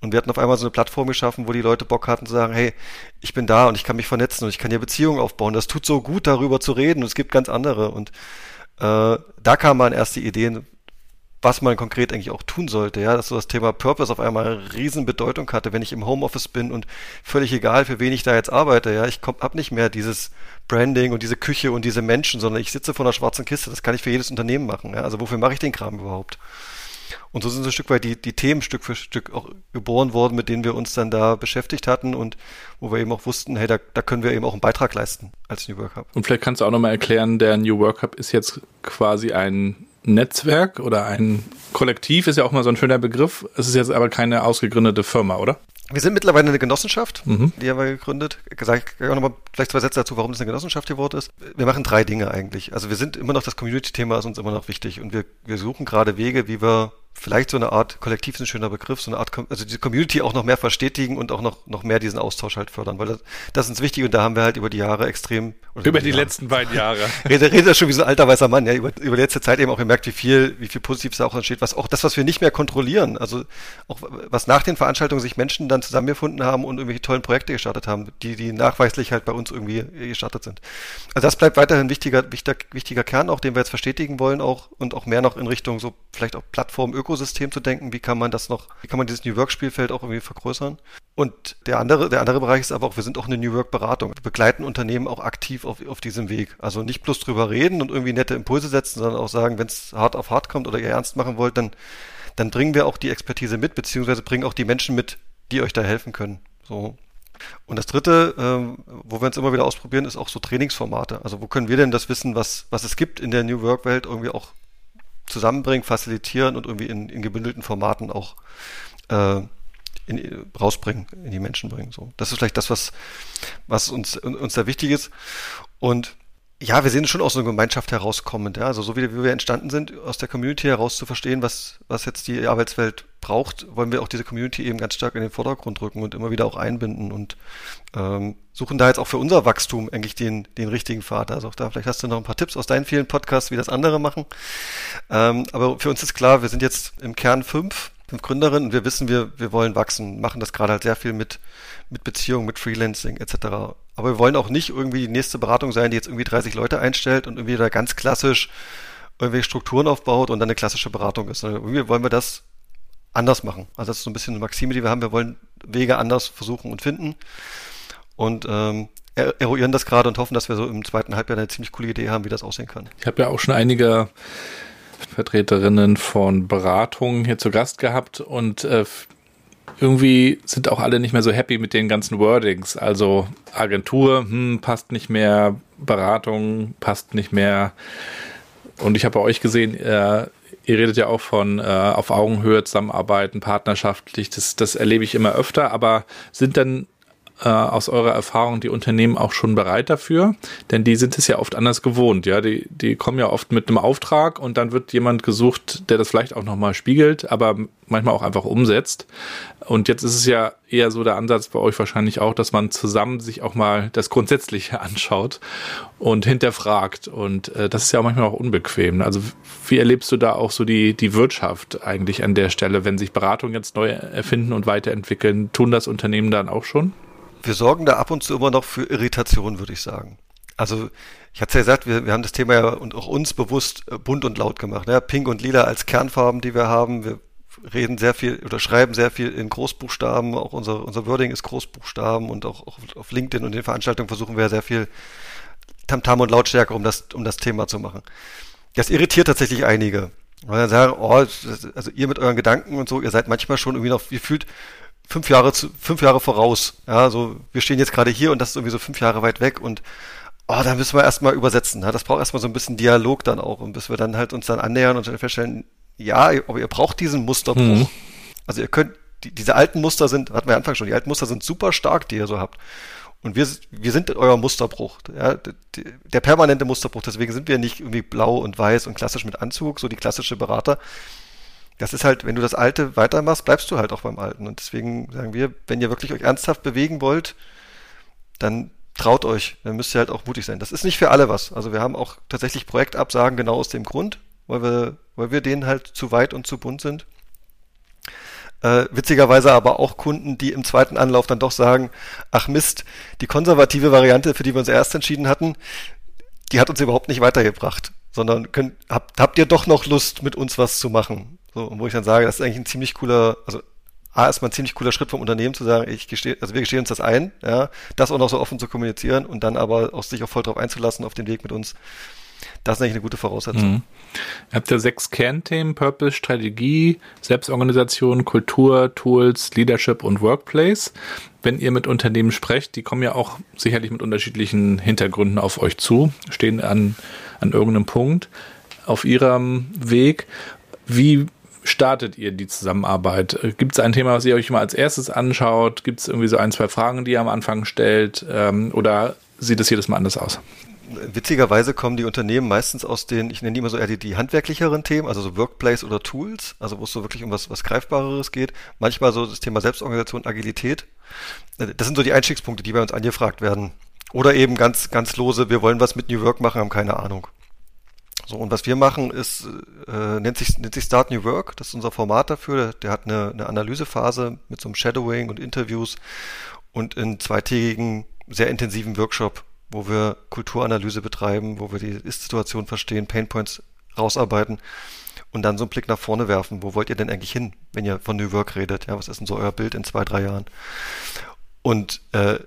Und wir hatten auf einmal so eine Plattform geschaffen, wo die Leute Bock hatten zu sagen, hey, ich bin da und ich kann mich vernetzen und ich kann hier Beziehungen aufbauen. Das tut so gut, darüber zu reden. Und es gibt ganz andere. Und äh, da kamen mal erste Ideen, was man konkret eigentlich auch tun sollte, ja, dass so das Thema Purpose auf einmal eine riesen Bedeutung hatte, wenn ich im Homeoffice bin und völlig egal, für wen ich da jetzt arbeite, ja, ich komm, hab nicht mehr dieses Branding und diese Küche und diese Menschen, sondern ich sitze vor einer schwarzen Kiste, das kann ich für jedes Unternehmen machen, ja, also wofür mache ich den Kram überhaupt? Und so sind so ein Stück weit die, die Themen Stück für Stück auch geboren worden, mit denen wir uns dann da beschäftigt hatten und wo wir eben auch wussten, hey, da, da können wir eben auch einen Beitrag leisten als New Work Hub. Und vielleicht kannst du auch nochmal erklären, der New Work Hub ist jetzt quasi ein Netzwerk oder ein Kollektiv, ist ja auch mal so ein schöner Begriff. Es ist jetzt aber keine ausgegründete Firma, oder? Wir sind mittlerweile eine Genossenschaft, mhm. die haben wir gegründet. Gesagt, ich auch nochmal vielleicht zwei Sätze dazu, warum das eine Genossenschaft geworden ist. Wir machen drei Dinge eigentlich. Also wir sind immer noch, das Community-Thema ist uns immer noch wichtig und wir, wir suchen gerade Wege, wie wir vielleicht so eine Art, Kollektiv ist ein schöner Begriff, so eine Art, also die Community auch noch mehr verstetigen und auch noch, noch mehr diesen Austausch halt fördern, weil das, das ist uns wichtig und da haben wir halt über die Jahre extrem. Über die Jahre, letzten beiden Jahre. Rede, rede schon wie so ein alter weißer Mann, ja, über, über die letzte Zeit eben auch gemerkt, wie viel, wie viel Positives da auch entsteht, was auch das, was wir nicht mehr kontrollieren, also auch was nach den Veranstaltungen sich Menschen dann zusammengefunden haben und irgendwelche tollen Projekte gestartet haben, die, die nachweislich halt bei uns irgendwie gestartet sind. Also das bleibt weiterhin wichtiger, wichtiger, wichtiger Kern auch, den wir jetzt verstetigen wollen auch und auch mehr noch in Richtung so vielleicht auch Plattform, Ökosystem zu denken, wie kann man das noch, wie kann man dieses New Work Spielfeld auch irgendwie vergrößern. Und der andere, der andere Bereich ist aber auch, wir sind auch eine New Work Beratung. Wir begleiten Unternehmen auch aktiv auf, auf diesem Weg. Also nicht bloß drüber reden und irgendwie nette Impulse setzen, sondern auch sagen, wenn es hart auf hart kommt oder ihr ernst machen wollt, dann, dann bringen wir auch die Expertise mit, beziehungsweise bringen auch die Menschen mit, die euch da helfen können. So. Und das dritte, ähm, wo wir uns immer wieder ausprobieren, ist auch so Trainingsformate. Also wo können wir denn das Wissen, was, was es gibt in der New Work Welt, irgendwie auch zusammenbringen, facilitieren und irgendwie in, in gebündelten Formaten auch äh, in, rausbringen, in die Menschen bringen. So, das ist vielleicht das, was was uns uns da wichtig ist. Und ja, wir sehen schon aus einer Gemeinschaft herauskommend, ja. Also so wie, wir entstanden sind, aus der Community heraus zu verstehen, was, was jetzt die Arbeitswelt braucht, wollen wir auch diese Community eben ganz stark in den Vordergrund rücken und immer wieder auch einbinden und ähm, suchen da jetzt auch für unser Wachstum eigentlich den, den richtigen Pfad. Also auch da, vielleicht hast du noch ein paar Tipps aus deinen vielen Podcasts, wie das andere machen. Ähm, aber für uns ist klar, wir sind jetzt im Kern fünf, fünf Gründerinnen und wir wissen, wir, wir wollen wachsen, machen das gerade halt sehr viel mit, mit Beziehungen, mit Freelancing etc. Aber wir wollen auch nicht irgendwie die nächste Beratung sein, die jetzt irgendwie 30 Leute einstellt und irgendwie da ganz klassisch irgendwelche Strukturen aufbaut und dann eine klassische Beratung ist. Irgendwie wollen wir das anders machen. Also das ist so ein bisschen eine Maxime, die wir haben. Wir wollen Wege anders versuchen und finden und ähm, eruieren das gerade und hoffen, dass wir so im zweiten Halbjahr eine ziemlich coole Idee haben, wie das aussehen kann. Ich habe ja auch schon einige Vertreterinnen von Beratungen hier zu Gast gehabt und äh, irgendwie sind auch alle nicht mehr so happy mit den ganzen Wordings. Also Agentur, hm, passt nicht mehr, Beratung passt nicht mehr. Und ich habe bei euch gesehen, äh, ihr redet ja auch von äh, auf Augenhöhe zusammenarbeiten, partnerschaftlich. Das, das erlebe ich immer öfter. Aber sind dann äh, aus eurer Erfahrung die Unternehmen auch schon bereit dafür? Denn die sind es ja oft anders gewohnt, ja. Die, die kommen ja oft mit einem Auftrag und dann wird jemand gesucht, der das vielleicht auch nochmal spiegelt, aber manchmal auch einfach umsetzt. Und jetzt ist es ja eher so der Ansatz bei euch wahrscheinlich auch, dass man zusammen sich auch mal das Grundsätzliche anschaut und hinterfragt. Und äh, das ist ja auch manchmal auch unbequem. Also wie erlebst du da auch so die, die Wirtschaft eigentlich an der Stelle, wenn sich Beratungen jetzt neu erfinden und weiterentwickeln? Tun das Unternehmen dann auch schon? Wir sorgen da ab und zu immer noch für Irritation, würde ich sagen. Also ich hatte ja gesagt, wir, wir haben das Thema ja und auch uns bewusst äh, bunt und laut gemacht. Ja, Pink und Lila als Kernfarben, die wir haben. Wir reden sehr viel oder schreiben sehr viel in Großbuchstaben. Auch unser, unser Wording ist Großbuchstaben und auch, auch auf LinkedIn und den Veranstaltungen versuchen wir sehr viel Tamtam und Lautstärke, um das, um das Thema zu machen. Das irritiert tatsächlich einige. Weil dann sagen, oh, also ihr mit euren Gedanken und so, ihr seid manchmal schon irgendwie noch, ihr fühlt, fünf Jahre zu, fünf Jahre voraus. Ja, so wir stehen jetzt gerade hier und das ist irgendwie so fünf Jahre weit weg und oh, da müssen wir erstmal übersetzen. Ja, das braucht erstmal so ein bisschen Dialog dann auch und bis wir dann halt uns dann annähern und dann feststellen, ja, aber ihr braucht diesen Musterbruch. Mhm. Also ihr könnt, die, diese alten Muster sind, hatten wir Anfang schon, die alten Muster sind super stark, die ihr so habt. Und wir, wir sind euer Musterbruch, ja, der permanente Musterbruch. Deswegen sind wir nicht irgendwie blau und weiß und klassisch mit Anzug, so die klassische Berater, das ist halt, wenn du das Alte weitermachst, bleibst du halt auch beim Alten. Und deswegen sagen wir, wenn ihr wirklich euch ernsthaft bewegen wollt, dann traut euch, dann müsst ihr halt auch mutig sein. Das ist nicht für alle was. Also wir haben auch tatsächlich Projektabsagen genau aus dem Grund, weil wir, weil wir denen halt zu weit und zu bunt sind. Äh, witzigerweise aber auch Kunden, die im zweiten Anlauf dann doch sagen, ach Mist, die konservative Variante, für die wir uns erst entschieden hatten, die hat uns überhaupt nicht weitergebracht, sondern könnt, habt, habt ihr doch noch Lust, mit uns was zu machen? So, und wo ich dann sage, das ist eigentlich ein ziemlich cooler, also A ist mal ein ziemlich cooler Schritt vom Unternehmen zu sagen, ich gestehe, also wir gestehen uns das ein, ja, das auch noch so offen zu kommunizieren und dann aber auch sich auch voll drauf einzulassen auf den Weg mit uns. Das ist eigentlich eine gute Voraussetzung. Mhm. Ihr habt ja sechs Kernthemen, Purpose, Strategie, Selbstorganisation, Kultur, Tools, Leadership und Workplace. Wenn ihr mit Unternehmen sprecht, die kommen ja auch sicherlich mit unterschiedlichen Hintergründen auf euch zu, stehen an, an irgendeinem Punkt auf ihrem Weg. Wie startet ihr die Zusammenarbeit? Gibt es ein Thema, was ihr euch mal als erstes anschaut? Gibt es irgendwie so ein, zwei Fragen, die ihr am Anfang stellt? Ähm, oder sieht es jedes Mal anders aus? witzigerweise kommen die Unternehmen meistens aus den, ich nenne die immer so eher die, die handwerklicheren Themen, also so Workplace oder Tools, also wo es so wirklich um was, was Greifbareres geht. Manchmal so das Thema Selbstorganisation, Agilität. Das sind so die Einstiegspunkte, die bei uns angefragt werden. Oder eben ganz, ganz lose, wir wollen was mit New Work machen, haben keine Ahnung. So, und was wir machen, ist, äh, nennt, sich, nennt sich Start New Work. Das ist unser Format dafür. Der, hat eine, eine Analysephase mit so einem Shadowing und Interviews und in zweitägigen, sehr intensiven Workshop wo wir Kulturanalyse betreiben, wo wir die Ist-Situation verstehen, Painpoints rausarbeiten und dann so einen Blick nach vorne werfen. Wo wollt ihr denn eigentlich hin, wenn ihr von New Work redet? Ja, was ist denn so euer Bild in zwei, drei Jahren? Und äh,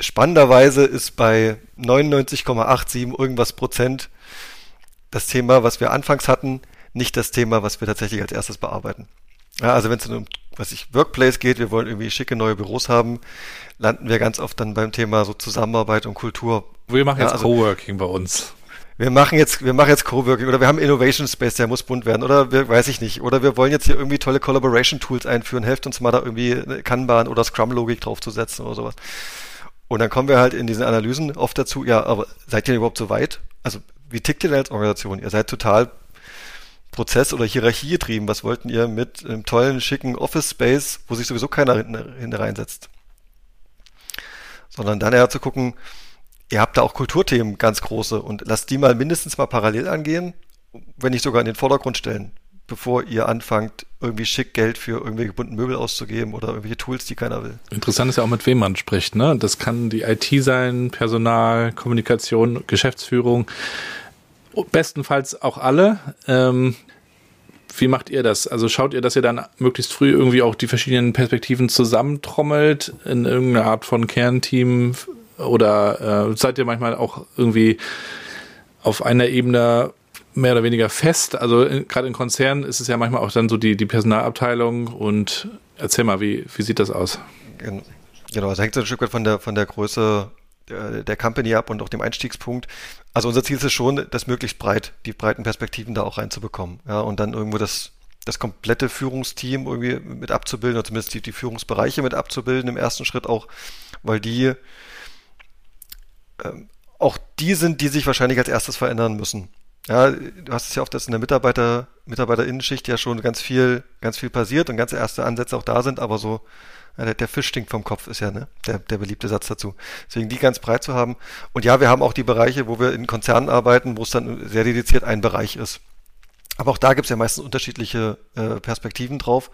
spannenderweise ist bei 99,87 irgendwas Prozent das Thema, was wir anfangs hatten, nicht das Thema, was wir tatsächlich als erstes bearbeiten. Ja, also wenn es um was ich Workplace geht, wir wollen irgendwie schicke neue Büros haben, landen wir ganz oft dann beim Thema so Zusammenarbeit und Kultur. Wir machen jetzt ja, also, Coworking bei uns. Wir machen jetzt, wir machen jetzt Coworking oder wir haben Innovation Space, der muss bunt werden oder wir, weiß ich nicht. Oder wir wollen jetzt hier irgendwie tolle Collaboration Tools einführen, helft uns mal da irgendwie Kanban oder Scrum Logik draufzusetzen oder sowas. Und dann kommen wir halt in diesen Analysen oft dazu, ja, aber seid ihr überhaupt so weit? Also, wie tickt ihr denn als Organisation? Ihr seid total Prozess- oder Hierarchie getrieben. Was wollten ihr mit einem tollen, schicken Office-Space, wo sich sowieso keiner hinten reinsetzt? Sondern dann eher zu gucken, ihr habt da auch Kulturthemen ganz große und lasst die mal mindestens mal parallel angehen, wenn nicht sogar in den Vordergrund stellen, bevor ihr anfangt, irgendwie schick Geld für irgendwelche bunten Möbel auszugeben oder irgendwelche Tools, die keiner will. Interessant ist ja auch, mit wem man spricht. Ne? Das kann die IT sein, Personal, Kommunikation, Geschäftsführung bestenfalls auch alle. Ähm, wie macht ihr das? Also schaut ihr, dass ihr dann möglichst früh irgendwie auch die verschiedenen Perspektiven zusammentrommelt in irgendeiner Art von Kernteam oder äh, seid ihr manchmal auch irgendwie auf einer Ebene mehr oder weniger fest? Also gerade in Konzernen ist es ja manchmal auch dann so die, die Personalabteilung und erzähl mal, wie, wie sieht das aus? Genau, das hängt so ein Stück weit von der, von der Größe der, der Company ab und auch dem Einstiegspunkt. Also unser Ziel ist es schon, das möglichst breit, die breiten Perspektiven da auch reinzubekommen. Ja, und dann irgendwo das, das komplette Führungsteam irgendwie mit abzubilden, oder zumindest die, die Führungsbereiche mit abzubilden im ersten Schritt auch, weil die ähm, auch die sind, die sich wahrscheinlich als erstes verändern müssen. Ja, du hast es ja oft, dass in der Mitarbeiter, Mitarbeiterinnenschicht ja schon ganz viel, ganz viel passiert und ganz erste Ansätze auch da sind, aber so der, der, Fisch stinkt vom Kopf, ist ja ne, der, der beliebte Satz dazu. Deswegen die ganz breit zu haben. Und ja, wir haben auch die Bereiche, wo wir in Konzernen arbeiten, wo es dann sehr dediziert ein Bereich ist. Aber auch da gibt es ja meistens unterschiedliche äh, Perspektiven drauf.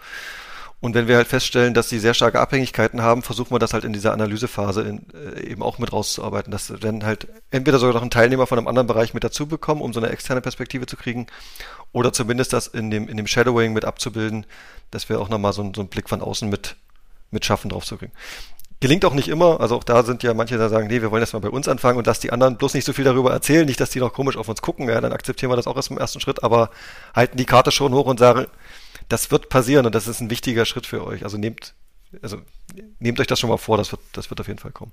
Und wenn wir halt feststellen, dass sie sehr starke Abhängigkeiten haben, versuchen wir das halt in dieser Analysephase in, äh, eben auch mit rauszuarbeiten, dass wir dann halt entweder sogar noch einen Teilnehmer von einem anderen Bereich mit dazu bekommen, um so eine externe Perspektive zu kriegen, oder zumindest das in dem, in dem Shadowing mit abzubilden, dass wir auch nochmal so, so einen Blick von außen mit mit Schaffen drauf zu kriegen. Gelingt auch nicht immer, also auch da sind ja manche, die sagen, nee, wir wollen erstmal bei uns anfangen und dass die anderen bloß nicht so viel darüber erzählen, nicht, dass die noch komisch auf uns gucken, ja, dann akzeptieren wir das auch erst im ersten Schritt, aber halten die Karte schon hoch und sagen, das wird passieren und das ist ein wichtiger Schritt für euch. Also nehmt, also nehmt euch das schon mal vor, das wird, das wird auf jeden Fall kommen.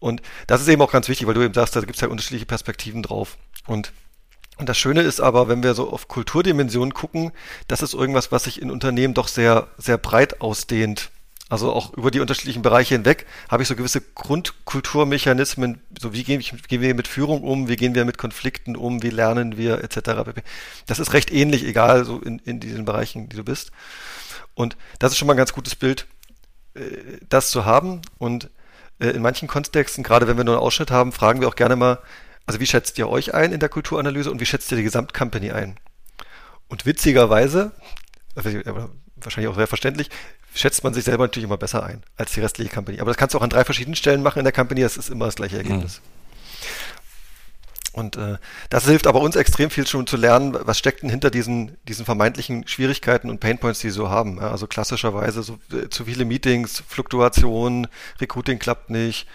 Und das ist eben auch ganz wichtig, weil du eben sagst, da gibt es halt unterschiedliche Perspektiven drauf. Und und das Schöne ist aber, wenn wir so auf Kulturdimensionen gucken, das ist irgendwas, was sich in Unternehmen doch sehr, sehr breit ausdehnt. Also auch über die unterschiedlichen Bereiche hinweg habe ich so gewisse Grundkulturmechanismen, so wie gehen, gehen, wir mit Führung um, wie gehen wir mit Konflikten um, wie lernen wir etc. Das ist recht ähnlich, egal so in, in diesen Bereichen, die du bist. Und das ist schon mal ein ganz gutes Bild, äh, das zu haben. Und äh, in manchen Kontexten, gerade wenn wir nur einen Ausschnitt haben, fragen wir auch gerne mal, also wie schätzt ihr euch ein in der Kulturanalyse und wie schätzt ihr die Gesamtcompany ein? Und witzigerweise, wahrscheinlich auch sehr verständlich, schätzt man sich selber natürlich immer besser ein als die restliche Company. Aber das kannst du auch an drei verschiedenen Stellen machen in der Company, das ist immer das gleiche Ergebnis. Mhm. Und äh, das hilft aber uns extrem viel schon zu lernen, was steckt denn hinter diesen, diesen vermeintlichen Schwierigkeiten und Painpoints, die sie so haben. Ja, also klassischerweise so äh, zu viele Meetings, Fluktuation, Recruiting klappt nicht,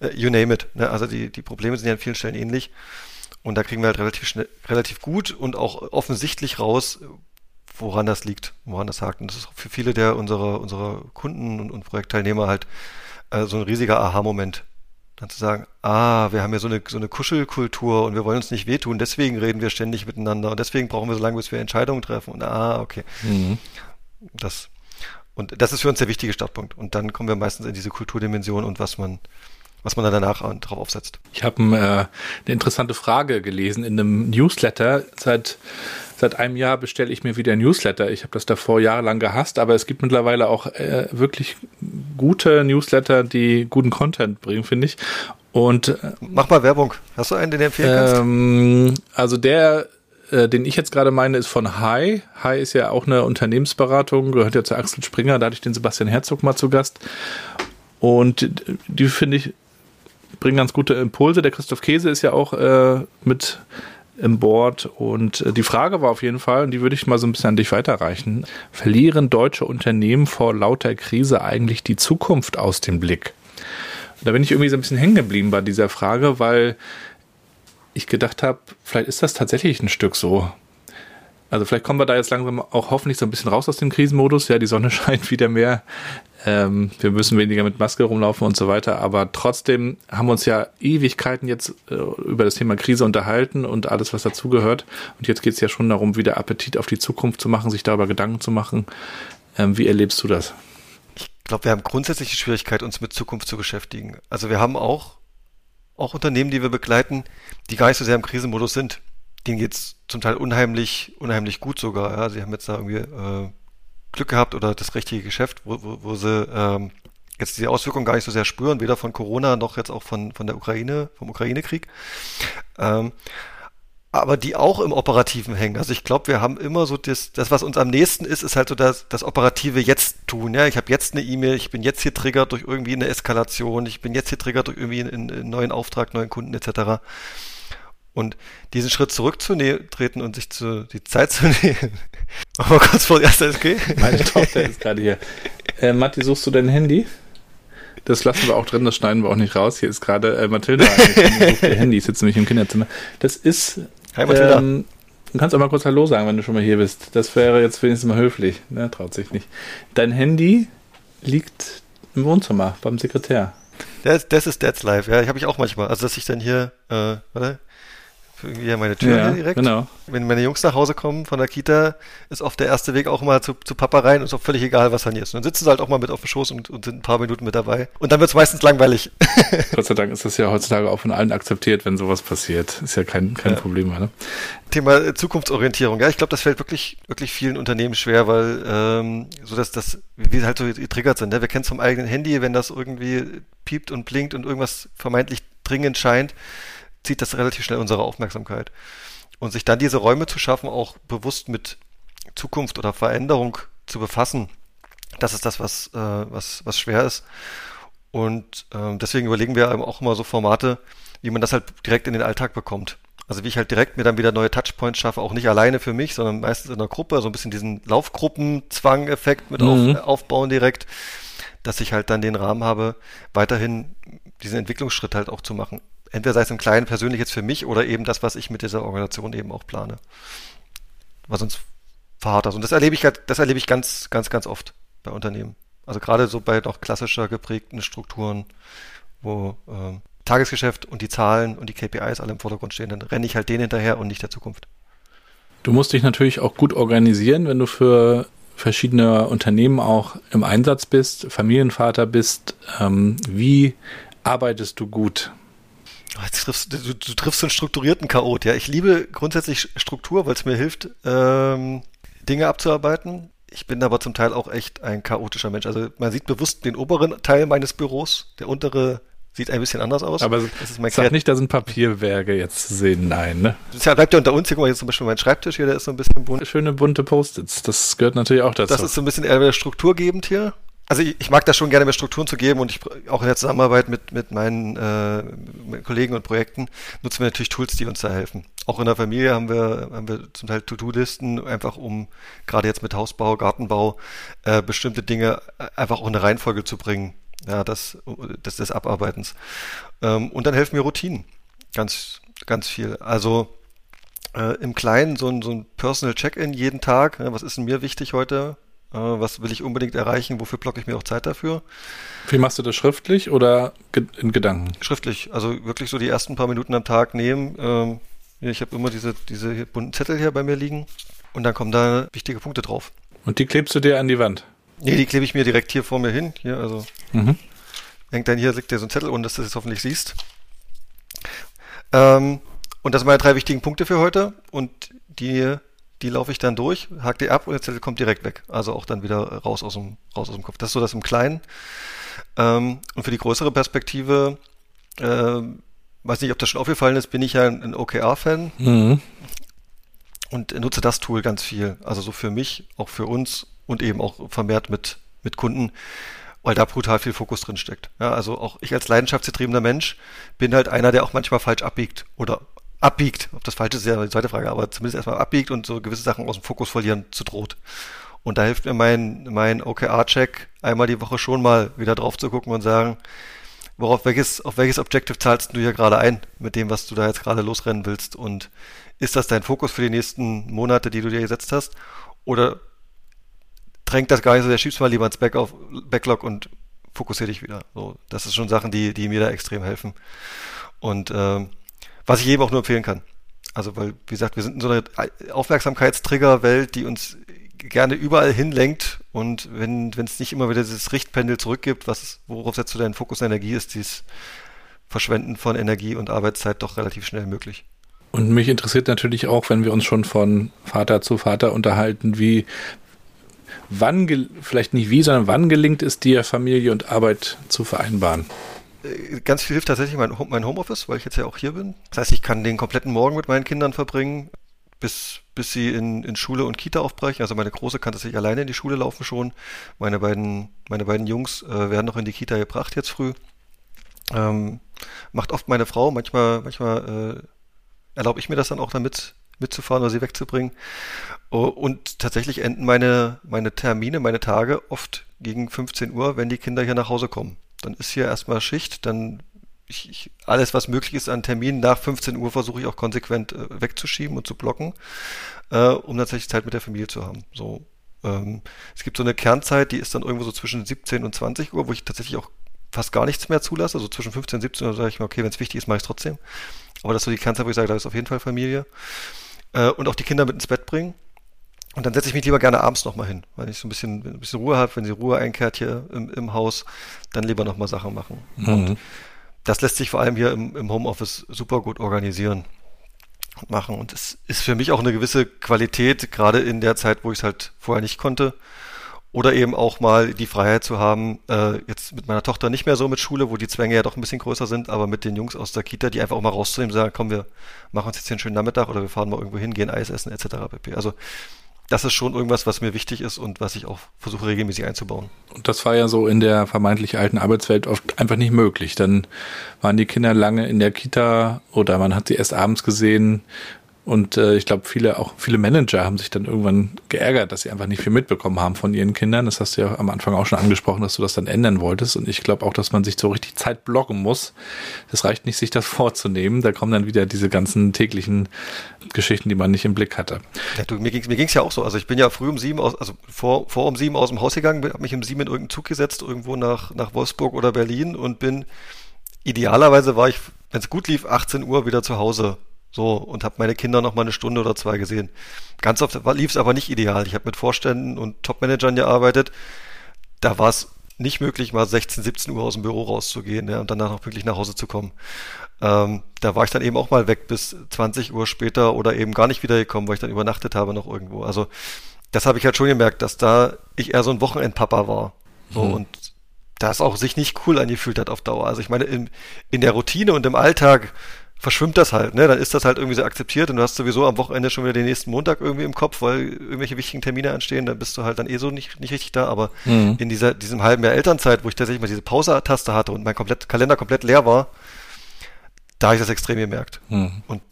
äh, you name it. Ne? Also die, die Probleme sind ja an vielen Stellen ähnlich. Und da kriegen wir halt relativ schnell, relativ gut und auch offensichtlich raus, woran das liegt, woran das hakt. Und das ist für viele der unserer, unserer Kunden und, und Projektteilnehmer halt äh, so ein riesiger Aha-Moment. Dann zu sagen, ah, wir haben ja so eine, so eine Kuschelkultur und wir wollen uns nicht wehtun, deswegen reden wir ständig miteinander und deswegen brauchen wir so lange, bis wir Entscheidungen treffen. Und ah, okay. Mhm. Das, und das ist für uns der wichtige Startpunkt. Und dann kommen wir meistens in diese Kulturdimension und was man, was man dann danach drauf aufsetzt. Ich habe äh, eine interessante Frage gelesen in einem Newsletter. Seit, seit einem Jahr bestelle ich mir wieder ein Newsletter. Ich habe das davor jahrelang gehasst, aber es gibt mittlerweile auch äh, wirklich gute Newsletter, die guten Content bringen, finde ich. Und äh, mach mal Werbung. Hast du einen, den du empfehlen ähm, kannst? Also der äh, den ich jetzt gerade meine, ist von Hi. Hi ist ja auch eine Unternehmensberatung, gehört ja zu Axel Springer, da hatte ich den Sebastian Herzog mal zu Gast. Und die finde ich bringen ganz gute Impulse. Der Christoph Käse ist ja auch äh, mit im Board und äh, die Frage war auf jeden Fall, und die würde ich mal so ein bisschen an dich weiterreichen, verlieren deutsche Unternehmen vor lauter Krise eigentlich die Zukunft aus dem Blick? Da bin ich irgendwie so ein bisschen hängen geblieben bei dieser Frage, weil ich gedacht habe, vielleicht ist das tatsächlich ein Stück so. Also vielleicht kommen wir da jetzt langsam auch hoffentlich so ein bisschen raus aus dem Krisenmodus. Ja, die Sonne scheint wieder mehr. Ähm, wir müssen weniger mit Maske rumlaufen und so weiter. Aber trotzdem haben wir uns ja Ewigkeiten jetzt äh, über das Thema Krise unterhalten und alles, was dazugehört. Und jetzt geht es ja schon darum, wieder Appetit auf die Zukunft zu machen, sich darüber Gedanken zu machen. Ähm, wie erlebst du das? Ich glaube, wir haben grundsätzlich die Schwierigkeit, uns mit Zukunft zu beschäftigen. Also wir haben auch, auch Unternehmen, die wir begleiten, die gar nicht so sehr im Krisenmodus sind. Denen geht's zum Teil unheimlich, unheimlich gut sogar. Ja. Sie haben jetzt da irgendwie äh, Glück gehabt oder das richtige Geschäft, wo, wo, wo sie ähm, jetzt die Auswirkungen gar nicht so sehr spüren, weder von Corona noch jetzt auch von, von der Ukraine, vom Ukraine-Krieg. Ähm, aber die auch im Operativen hängen. Also ich glaube, wir haben immer so das, das, was uns am nächsten ist, ist halt so das, das operative Jetzt tun. Ja, ich habe jetzt eine E-Mail, ich bin jetzt hier triggert durch irgendwie eine Eskalation, ich bin jetzt hier triggert durch irgendwie einen, einen neuen Auftrag, neuen Kunden etc. Und diesen Schritt zurückzutreten und sich zu, die Zeit zu nehmen. Aber kurz vor der SSG. Meine Tochter ist gerade hier. Äh, Matti, suchst du dein Handy? Das lassen wir auch drin, das schneiden wir auch nicht raus. Hier ist gerade äh, Mathilda. Sucht ihr Handy, sitzt nämlich im Kinderzimmer. Das ist. Hi Mathilda. Ähm, du kannst auch mal kurz Hallo sagen, wenn du schon mal hier bist. Das wäre jetzt wenigstens mal höflich. Ne, traut sich nicht. Dein Handy liegt im Wohnzimmer beim Sekretär. Das, das ist Dad's Life, ja, ich habe ich auch manchmal. Also, dass ich dann hier, äh, warte, irgendwie an meine Tür ja, direkt. Genau. Wenn meine Jungs nach Hause kommen von der Kita, ist oft der erste Weg auch mal zu, zu Papa rein und ist auch völlig egal, was dann hier ist. Und dann sitzen sie halt auch mal mit auf dem Schoß und, und sind ein paar Minuten mit dabei. Und dann wird es meistens langweilig. Gott sei Dank ist das ja heutzutage auch von allen akzeptiert, wenn sowas passiert. Ist ja kein, kein ja. Problem mehr. Ne? Thema äh, Zukunftsorientierung. Ja, ich glaube, das fällt wirklich, wirklich vielen Unternehmen schwer, weil ähm, so dass das, wie halt so getriggert sind. Ne? Wir kennen es vom eigenen Handy, wenn das irgendwie piept und blinkt und irgendwas vermeintlich dringend scheint zieht das relativ schnell unsere Aufmerksamkeit. Und sich dann diese Räume zu schaffen, auch bewusst mit Zukunft oder Veränderung zu befassen, das ist das, was, äh, was, was schwer ist. Und äh, deswegen überlegen wir auch immer so Formate, wie man das halt direkt in den Alltag bekommt. Also wie ich halt direkt mir dann wieder neue Touchpoints schaffe, auch nicht alleine für mich, sondern meistens in einer Gruppe, so ein bisschen diesen Laufgruppenzwang-Effekt mit mhm. auf, aufbauen direkt, dass ich halt dann den Rahmen habe, weiterhin diesen Entwicklungsschritt halt auch zu machen entweder sei es im Kleinen persönlich jetzt für mich oder eben das, was ich mit dieser Organisation eben auch plane. Was uns verharrt das. Und das erlebe ich halt, das erlebe ich ganz, ganz, ganz oft bei Unternehmen. Also gerade so bei noch klassischer geprägten Strukturen, wo ähm, Tagesgeschäft und die Zahlen und die KPIs alle im Vordergrund stehen, dann renne ich halt denen hinterher und nicht der Zukunft. Du musst dich natürlich auch gut organisieren, wenn du für verschiedene Unternehmen auch im Einsatz bist, Familienvater bist. Ähm, wie arbeitest du gut? Jetzt triffst, du, du triffst so einen strukturierten Chaot, ja. Ich liebe grundsätzlich Struktur, weil es mir hilft, ähm, Dinge abzuarbeiten. Ich bin aber zum Teil auch echt ein chaotischer Mensch. Also man sieht bewusst den oberen Teil meines Büros, der untere sieht ein bisschen anders aus. Aber das ist mein sag nicht, da sind Papierwerke jetzt zu sehen. Nein, ne? Das bleibt ja unter uns. Hier, guck mal, jetzt zum Beispiel mein Schreibtisch hier, der ist so ein bisschen bunt. Schöne bunte Post-its, das gehört natürlich auch dazu. Das ist so ein bisschen eher strukturgebend hier also ich, ich, mag das schon gerne mehr Strukturen zu geben und ich auch in der Zusammenarbeit mit, mit meinen äh, mit Kollegen und Projekten nutzen wir natürlich Tools, die uns da helfen. Auch in der Familie haben wir, haben wir zum Teil To-Do-Listen, einfach um gerade jetzt mit Hausbau, Gartenbau äh, bestimmte Dinge einfach auch in eine Reihenfolge zu bringen. Ja, das, das des Abarbeitens. Ähm, und dann helfen mir Routinen. Ganz, ganz viel. Also äh, im Kleinen so ein, so ein Personal Check-in jeden Tag. Ja, was ist denn mir wichtig heute? Äh, was will ich unbedingt erreichen? Wofür blocke ich mir auch Zeit dafür? Wie machst du das schriftlich oder in Gedanken? Schriftlich. Also wirklich so die ersten paar Minuten am Tag nehmen. Ähm, ich habe immer diese, diese bunten Zettel hier bei mir liegen und dann kommen da wichtige Punkte drauf. Und die klebst du dir an die Wand? Nee, die klebe ich mir direkt hier vor mir hin. Hier, also mhm. hängt dann hier, liegt dir so ein Zettel, ohne dass du das jetzt hoffentlich siehst. Ähm, und das sind meine drei wichtigen Punkte für heute. Und die, die laufe ich dann durch, hake die ab und der Zettel kommt direkt weg. Also auch dann wieder raus aus dem, raus aus dem Kopf. Das ist so das im Kleinen. Ähm, und für die größere Perspektive, äh, weiß nicht, ob das schon aufgefallen ist, bin ich ja ein, OKR-Fan. Mhm. Und nutze das Tool ganz viel. Also so für mich, auch für uns und eben auch vermehrt mit, mit Kunden weil da brutal viel Fokus drin steckt. Ja, also auch ich als leidenschaftsgetriebener Mensch bin halt einer, der auch manchmal falsch abbiegt oder abbiegt. Ob das falsch ist, ist ja die zweite Frage, aber zumindest erstmal abbiegt und so gewisse Sachen aus dem Fokus verlieren zu droht. Und da hilft mir mein, mein OKR-Check einmal die Woche schon mal wieder drauf zu gucken und sagen, worauf welches, auf welches Objective zahlst du hier gerade ein mit dem, was du da jetzt gerade losrennen willst? Und ist das dein Fokus für die nächsten Monate, die du dir gesetzt hast? Oder drängt das gar nicht so, der schiebst mal lieber ins Back auf, Backlog und fokussiere dich wieder. So, das ist schon Sachen, die, die mir da extrem helfen. Und ähm, was ich jedem auch nur empfehlen kann. Also, weil, wie gesagt, wir sind in so einer Aufmerksamkeitstrigger-Welt, die uns gerne überall hinlenkt und wenn es nicht immer wieder dieses Richtpendel zurückgibt, was worauf setzt du deinen Fokus und Energie, ist dieses Verschwenden von Energie und Arbeitszeit doch relativ schnell möglich. Und mich interessiert natürlich auch, wenn wir uns schon von Vater zu Vater unterhalten, wie wann, vielleicht nicht wie, sondern wann gelingt es dir, Familie und Arbeit zu vereinbaren? Äh, ganz viel hilft tatsächlich mein, mein Homeoffice, weil ich jetzt ja auch hier bin. Das heißt, ich kann den kompletten Morgen mit meinen Kindern verbringen, bis, bis sie in, in Schule und Kita aufbrechen. Also meine Große kann tatsächlich alleine in die Schule laufen schon. Meine beiden, meine beiden Jungs äh, werden noch in die Kita gebracht jetzt früh. Ähm, macht oft meine Frau, manchmal, manchmal äh, erlaube ich mir das dann auch damit, mitzufahren oder sie wegzubringen. Und tatsächlich enden meine, meine Termine, meine Tage oft gegen 15 Uhr, wenn die Kinder hier nach Hause kommen. Dann ist hier erstmal Schicht, dann ich, ich, alles, was möglich ist an Terminen nach 15 Uhr, versuche ich auch konsequent äh, wegzuschieben und zu blocken, äh, um tatsächlich Zeit mit der Familie zu haben. So, ähm, es gibt so eine Kernzeit, die ist dann irgendwo so zwischen 17 und 20 Uhr, wo ich tatsächlich auch fast gar nichts mehr zulasse. Also zwischen 15 und 17 Uhr sage ich mir, okay, wenn es wichtig ist, mache ich es trotzdem. Aber das ist so die Kernzeit, wo ich sage, da ist auf jeden Fall Familie. Äh, und auch die Kinder mit ins Bett bringen. Und dann setze ich mich lieber gerne abends nochmal hin, weil ich so ein bisschen, ein bisschen Ruhe habe, wenn sie Ruhe einkehrt hier im, im Haus, dann lieber nochmal Sachen machen. Mhm. Und das lässt sich vor allem hier im, im Homeoffice super gut organisieren und machen. Und es ist für mich auch eine gewisse Qualität, gerade in der Zeit, wo ich es halt vorher nicht konnte. Oder eben auch mal die Freiheit zu haben, äh, jetzt mit meiner Tochter nicht mehr so mit Schule, wo die Zwänge ja doch ein bisschen größer sind, aber mit den Jungs aus der Kita, die einfach auch mal rauszunehmen, sagen, komm, wir machen uns jetzt hier einen schönen Nachmittag oder wir fahren mal irgendwo hin, gehen Eis essen etc. pp. Also das ist schon irgendwas, was mir wichtig ist und was ich auch versuche regelmäßig einzubauen. Und das war ja so in der vermeintlich alten Arbeitswelt oft einfach nicht möglich. Dann waren die Kinder lange in der Kita oder man hat sie erst abends gesehen und äh, ich glaube, viele auch viele Manager haben sich dann irgendwann geärgert, dass sie einfach nicht viel mitbekommen haben von ihren Kindern. Das hast du ja am Anfang auch schon angesprochen, dass du das dann ändern wolltest. Und ich glaube auch, dass man sich so richtig Zeit blocken muss. Das reicht nicht, sich das vorzunehmen. Da kommen dann wieder diese ganzen täglichen Geschichten, die man nicht im Blick hatte. Ja, du, mir ging es mir ging's ja auch so. Also ich bin ja früh um sieben aus, also vor, vor um sieben aus dem Haus gegangen, habe mich um sieben in irgendeinen Zug gesetzt, irgendwo nach, nach Wolfsburg oder Berlin und bin idealerweise war ich, wenn es gut lief, 18 Uhr wieder zu Hause so, und habe meine Kinder noch mal eine Stunde oder zwei gesehen. Ganz oft lief es aber nicht ideal. Ich habe mit Vorständen und Topmanagern gearbeitet. Da war es nicht möglich, mal 16, 17 Uhr aus dem Büro rauszugehen ja, und danach noch wirklich nach Hause zu kommen. Ähm, da war ich dann eben auch mal weg bis 20 Uhr später oder eben gar nicht wiedergekommen, weil ich dann übernachtet habe noch irgendwo. Also das habe ich halt schon gemerkt, dass da ich eher so ein Wochenendpapa war. So, mhm. Und das auch sich nicht cool angefühlt hat auf Dauer. Also ich meine, in, in der Routine und im Alltag verschwimmt das halt, ne? Dann ist das halt irgendwie so akzeptiert und du hast sowieso am Wochenende schon wieder den nächsten Montag irgendwie im Kopf, weil irgendwelche wichtigen Termine anstehen, dann bist du halt dann eh so nicht, nicht richtig da. Aber mhm. in dieser, diesem halben Jahr Elternzeit, wo ich tatsächlich mal diese Pause-Taste hatte und mein komplett, Kalender komplett leer war, da habe ich das extrem gemerkt. Mhm. Und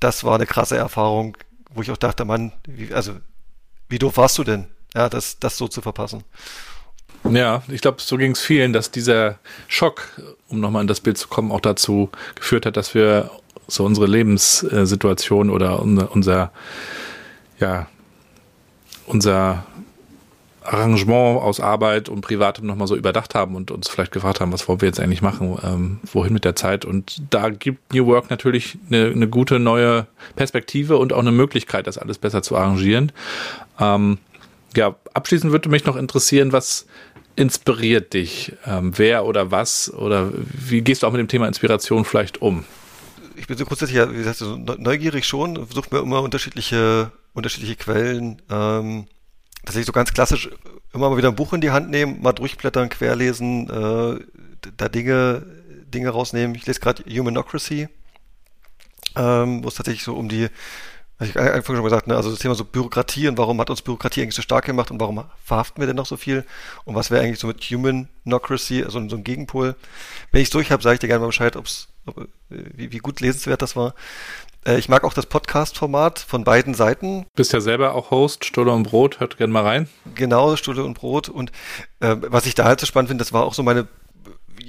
das war eine krasse Erfahrung, wo ich auch dachte, Mann, wie, also, wie doof warst du denn, ja, das, das so zu verpassen? Ja, ich glaube, so ging es vielen, dass dieser Schock, um nochmal in das Bild zu kommen, auch dazu geführt hat, dass wir so unsere Lebenssituation oder unser, ja, unser Arrangement aus Arbeit und Privatem nochmal so überdacht haben und uns vielleicht gefragt haben, was wollen wir jetzt eigentlich machen, ähm, wohin mit der Zeit. Und da gibt New Work natürlich eine, eine, gute neue Perspektive und auch eine Möglichkeit, das alles besser zu arrangieren. Ähm, ja, abschließend würde mich noch interessieren, was inspiriert dich? Ähm, wer oder was? Oder wie gehst du auch mit dem Thema Inspiration vielleicht um? Ich bin so grundsätzlich, wie gesagt, so neugierig schon, versuche mir immer unterschiedliche, unterschiedliche Quellen. Ähm, tatsächlich so ganz klassisch immer mal wieder ein Buch in die Hand nehmen, mal durchblättern, querlesen, äh, da Dinge, Dinge rausnehmen. Ich lese gerade Humanocracy, ähm, wo es tatsächlich so um die ich habe einfach schon gesagt, ne, also das Thema so Bürokratie und warum hat uns Bürokratie eigentlich so stark gemacht und warum verhaften wir denn noch so viel und was wäre eigentlich so mit Humanocracy, also so ein Gegenpol. Wenn ich es durch habe, sage ich dir gerne mal Bescheid, ob's, ob, wie, wie gut lesenswert das war. Äh, ich mag auch das Podcast-Format von beiden Seiten. Bist ja selber auch Host, Stulle und Brot, hört gerne mal rein. Genau, Stulle und Brot. Und äh, was ich da halt so spannend finde, das war auch so meine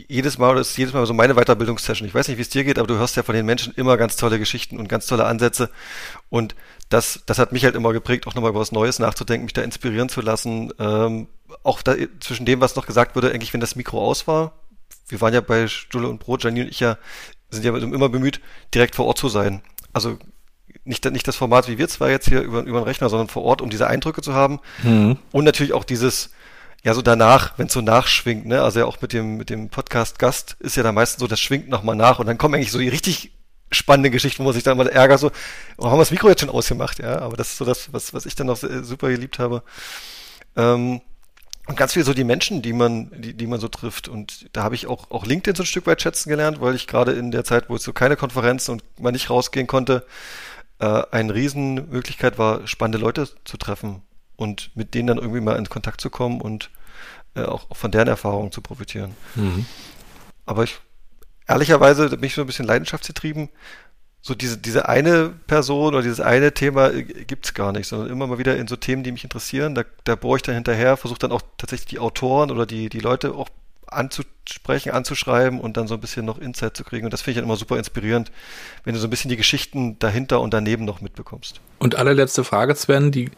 jedes Mal, das ist jedes Mal so meine Weiterbildungssession. Ich weiß nicht, wie es dir geht, aber du hörst ja von den Menschen immer ganz tolle Geschichten und ganz tolle Ansätze. Und das, das hat mich halt immer geprägt, auch nochmal über was Neues nachzudenken, mich da inspirieren zu lassen. Ähm, auch da, zwischen dem, was noch gesagt wurde, eigentlich, wenn das Mikro aus war. Wir waren ja bei Stulle und Brot, Janine und ich ja, sind ja immer bemüht, direkt vor Ort zu sein. Also nicht, nicht das Format wie wir zwar jetzt hier über, über den Rechner, sondern vor Ort, um diese Eindrücke zu haben. Mhm. Und natürlich auch dieses, ja, so danach, wenn es so nachschwingt, ne, also ja auch mit dem, mit dem Podcast-Gast ist ja da meistens so, das schwingt nochmal nach und dann kommen eigentlich so die richtig spannende Geschichten, wo man sich dann mal ärgert, so, oh, haben wir das Mikro jetzt schon ausgemacht, ja, aber das ist so das, was, was ich dann noch super geliebt habe. Ähm, und ganz viel so die Menschen, die man, die, die man so trifft. Und da habe ich auch, auch LinkedIn so ein Stück weit schätzen gelernt, weil ich gerade in der Zeit, wo es so keine Konferenzen und man nicht rausgehen konnte, äh, eine Riesenmöglichkeit war, spannende Leute zu treffen und mit denen dann irgendwie mal in Kontakt zu kommen und äh, auch, auch, von deren Erfahrungen zu profitieren. Mhm. Aber ich, ehrlicherweise, bin ich so ein bisschen leidenschaftsgetrieben. So diese, diese eine Person oder dieses eine Thema äh, gibt's gar nicht, sondern immer mal wieder in so Themen, die mich interessieren. Da, da bohre ich dann hinterher, versuche dann auch tatsächlich die Autoren oder die, die Leute auch anzusprechen, anzuschreiben und dann so ein bisschen noch Insight zu kriegen. Und das finde ich dann immer super inspirierend, wenn du so ein bisschen die Geschichten dahinter und daneben noch mitbekommst. Und allerletzte Frage, Sven, die,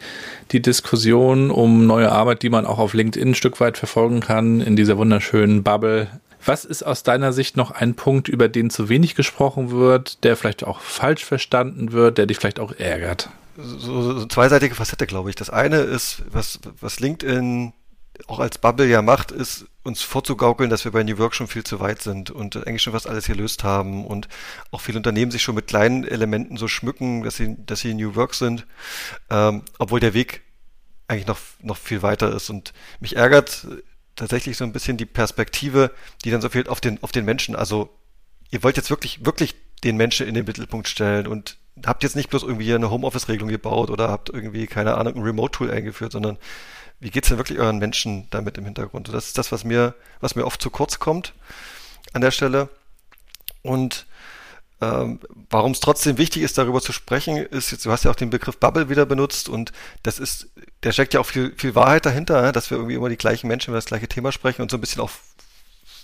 die Diskussion um neue Arbeit, die man auch auf LinkedIn ein Stück weit verfolgen kann, in dieser wunderschönen Bubble. Was ist aus deiner Sicht noch ein Punkt, über den zu wenig gesprochen wird, der vielleicht auch falsch verstanden wird, der dich vielleicht auch ärgert? So, so zweiseitige Facette, glaube ich. Das eine ist, was, was LinkedIn auch als Bubble ja macht, ist uns vorzugaukeln, dass wir bei New Work schon viel zu weit sind und eigentlich schon fast alles gelöst haben und auch viele Unternehmen sich schon mit kleinen Elementen so schmücken, dass sie, dass sie New Work sind, ähm, obwohl der Weg eigentlich noch, noch viel weiter ist und mich ärgert tatsächlich so ein bisschen die Perspektive, die dann so fehlt auf den, auf den Menschen. Also ihr wollt jetzt wirklich, wirklich den Menschen in den Mittelpunkt stellen und habt jetzt nicht bloß irgendwie eine Homeoffice-Regelung gebaut oder habt irgendwie, keine Ahnung, ein Remote-Tool eingeführt, sondern wie geht's denn wirklich euren Menschen damit im Hintergrund? Das ist das, was mir, was mir oft zu kurz kommt an der Stelle. Und ähm, warum es trotzdem wichtig ist, darüber zu sprechen, ist jetzt, du hast ja auch den Begriff Bubble wieder benutzt und das ist, der steckt ja auch viel, viel Wahrheit dahinter, dass wir irgendwie immer die gleichen Menschen über das gleiche Thema sprechen und so ein bisschen auch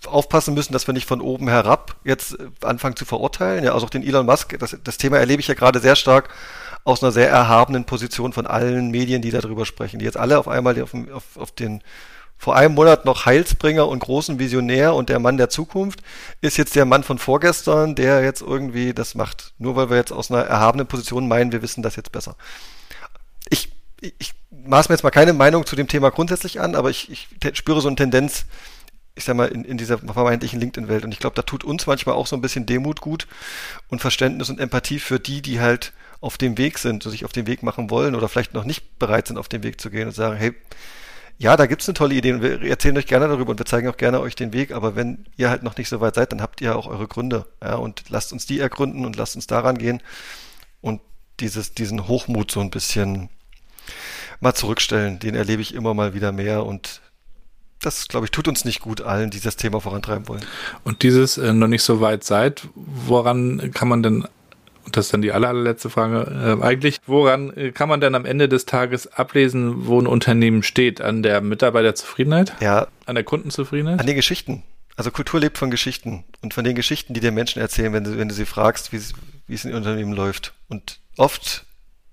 aufpassen müssen, dass wir nicht von oben herab jetzt anfangen zu verurteilen. Ja, also auch den Elon Musk, das, das Thema erlebe ich ja gerade sehr stark aus einer sehr erhabenen Position von allen Medien, die darüber sprechen, die jetzt alle auf einmal auf, auf, auf den vor einem Monat noch Heilsbringer und großen Visionär und der Mann der Zukunft ist jetzt der Mann von vorgestern, der jetzt irgendwie das macht. Nur weil wir jetzt aus einer erhabenen Position meinen, wir wissen das jetzt besser. Ich, ich maß mir jetzt mal keine Meinung zu dem Thema grundsätzlich an, aber ich, ich spüre so eine Tendenz, ich sag mal, in, in dieser vermeintlichen LinkedIn-Welt. Und ich glaube, da tut uns manchmal auch so ein bisschen Demut gut und Verständnis und Empathie für die, die halt auf dem Weg sind, sich auf den Weg machen wollen oder vielleicht noch nicht bereit sind, auf den Weg zu gehen und sagen, hey, ja, da gibt's eine tolle Idee und wir erzählen euch gerne darüber und wir zeigen auch gerne euch den Weg, aber wenn ihr halt noch nicht so weit seid, dann habt ihr auch eure Gründe, ja, und lasst uns die ergründen und lasst uns daran gehen und dieses, diesen Hochmut so ein bisschen mal zurückstellen, den erlebe ich immer mal wieder mehr und das, glaube ich, tut uns nicht gut allen, die das Thema vorantreiben wollen. Und dieses äh, noch nicht so weit seid, woran kann man denn und das ist dann die allerletzte Frage, äh, eigentlich, woran äh, kann man denn am Ende des Tages ablesen, wo ein Unternehmen steht? An der Mitarbeiterzufriedenheit? Ja. An der Kundenzufriedenheit? An den Geschichten. Also Kultur lebt von Geschichten und von den Geschichten, die dir Menschen erzählen, wenn du, wenn du sie fragst, wie, wie es in Unternehmen läuft. Und oft,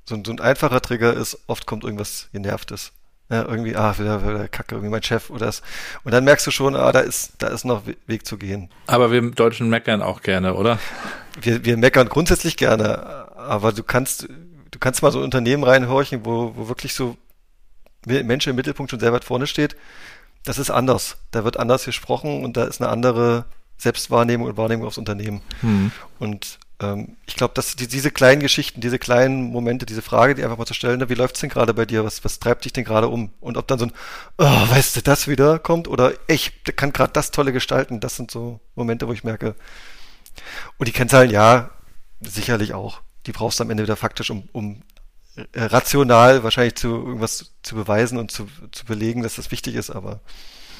so, so ein einfacher Trigger ist, oft kommt irgendwas Genervtes. Ja, irgendwie, ah, wieder, wieder Kacke, irgendwie mein Chef oder das. Und dann merkst du schon, ah, da ist, da ist noch Weg zu gehen. Aber wir Deutschen meckern auch gerne, oder? Wir, wir meckern grundsätzlich gerne, aber du kannst, du kannst mal so ein Unternehmen reinhorchen, wo, wo wirklich so Mensch im Mittelpunkt schon sehr weit vorne steht. Das ist anders. Da wird anders gesprochen und da ist eine andere Selbstwahrnehmung und Wahrnehmung aufs Unternehmen. Hm. Und ich glaube, dass die, diese kleinen Geschichten, diese kleinen Momente, diese Frage, die einfach mal zu stellen, ne, wie läuft's denn gerade bei dir? Was, was treibt dich denn gerade um? Und ob dann so ein, oh, weißt du, das wieder kommt oder ich kann gerade das Tolle gestalten, das sind so Momente, wo ich merke. Und die Kennzahlen, ja, sicherlich auch. Die brauchst du am Ende wieder faktisch, um, um äh, rational wahrscheinlich zu irgendwas zu beweisen und zu, zu belegen, dass das wichtig ist, aber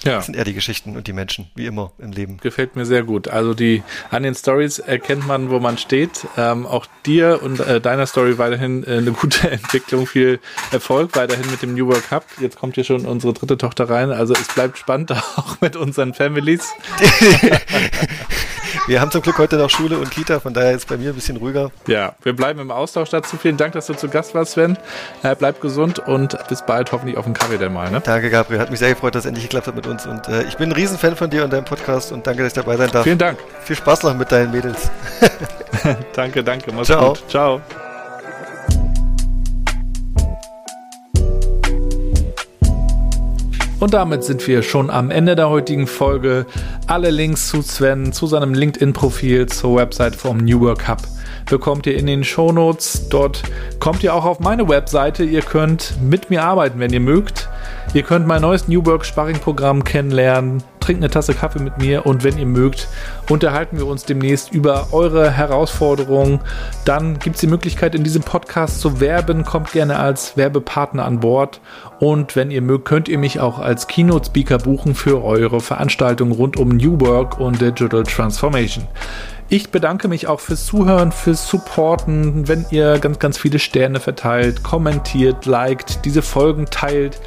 ja. Das sind eher die Geschichten und die Menschen, wie immer im Leben. Gefällt mir sehr gut. Also die an den Stories erkennt man, wo man steht. Ähm, auch dir und äh, deiner Story weiterhin äh, eine gute Entwicklung, viel Erfolg weiterhin mit dem New World Cup. Jetzt kommt hier schon unsere dritte Tochter rein. Also es bleibt spannend auch mit unseren Families. wir haben zum Glück heute noch Schule und Kita, von daher ist es bei mir ein bisschen ruhiger. Ja, wir bleiben im Austausch dazu. Vielen Dank, dass du zu Gast warst, Sven. Äh, bleib gesund und bis bald, hoffentlich auf dem Kaffee denn mal. Ne? Danke, Gabriel. Hat mich sehr gefreut, dass es endlich geklappt hat mit uns. Und äh, ich bin ein Riesenfan von dir und deinem Podcast und danke, dass ich dabei sein darf. Vielen Dank. Viel Spaß noch mit deinen Mädels. danke, danke. Mach's Ciao. gut. Ciao. Und damit sind wir schon am Ende der heutigen Folge. Alle Links zu Sven, zu seinem LinkedIn-Profil, zur Website vom New Work Hub bekommt ihr in den Shownotes. Dort kommt ihr auch auf meine Webseite. Ihr könnt mit mir arbeiten, wenn ihr mögt. Ihr könnt mein neues New Work Sparring Programm kennenlernen. Trinkt eine Tasse Kaffee mit mir und wenn ihr mögt, unterhalten wir uns demnächst über eure Herausforderungen. Dann gibt es die Möglichkeit, in diesem Podcast zu werben. Kommt gerne als Werbepartner an Bord. Und wenn ihr mögt, könnt ihr mich auch als Keynote-Speaker buchen für eure Veranstaltung rund um New Work und Digital Transformation. Ich bedanke mich auch fürs Zuhören, fürs Supporten, wenn ihr ganz, ganz viele Sterne verteilt, kommentiert, liked, diese Folgen teilt.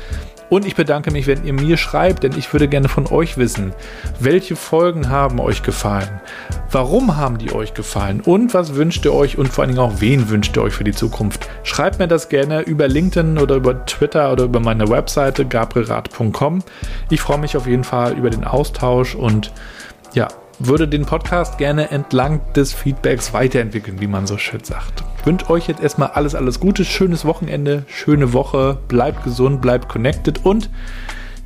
Und ich bedanke mich, wenn ihr mir schreibt, denn ich würde gerne von euch wissen, welche Folgen haben euch gefallen? Warum haben die euch gefallen? Und was wünscht ihr euch und vor allen Dingen auch wen wünscht ihr euch für die Zukunft? Schreibt mir das gerne über LinkedIn oder über Twitter oder über meine Webseite gabrielrad.com. Ich freue mich auf jeden Fall über den Austausch und ja, würde den Podcast gerne entlang des Feedbacks weiterentwickeln, wie man so schön sagt. Ich wünsche euch jetzt erstmal alles, alles Gute, schönes Wochenende, schöne Woche, bleibt gesund, bleibt connected und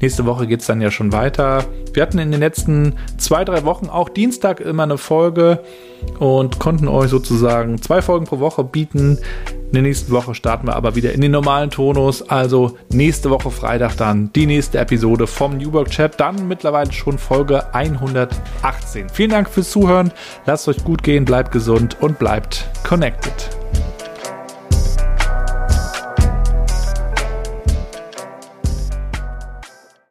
Nächste Woche geht es dann ja schon weiter. Wir hatten in den letzten zwei, drei Wochen auch Dienstag immer eine Folge und konnten euch sozusagen zwei Folgen pro Woche bieten. In der nächsten Woche starten wir aber wieder in den normalen Tonus. Also nächste Woche Freitag dann die nächste Episode vom New Work Chat. Dann mittlerweile schon Folge 118. Vielen Dank fürs Zuhören. Lasst euch gut gehen, bleibt gesund und bleibt connected.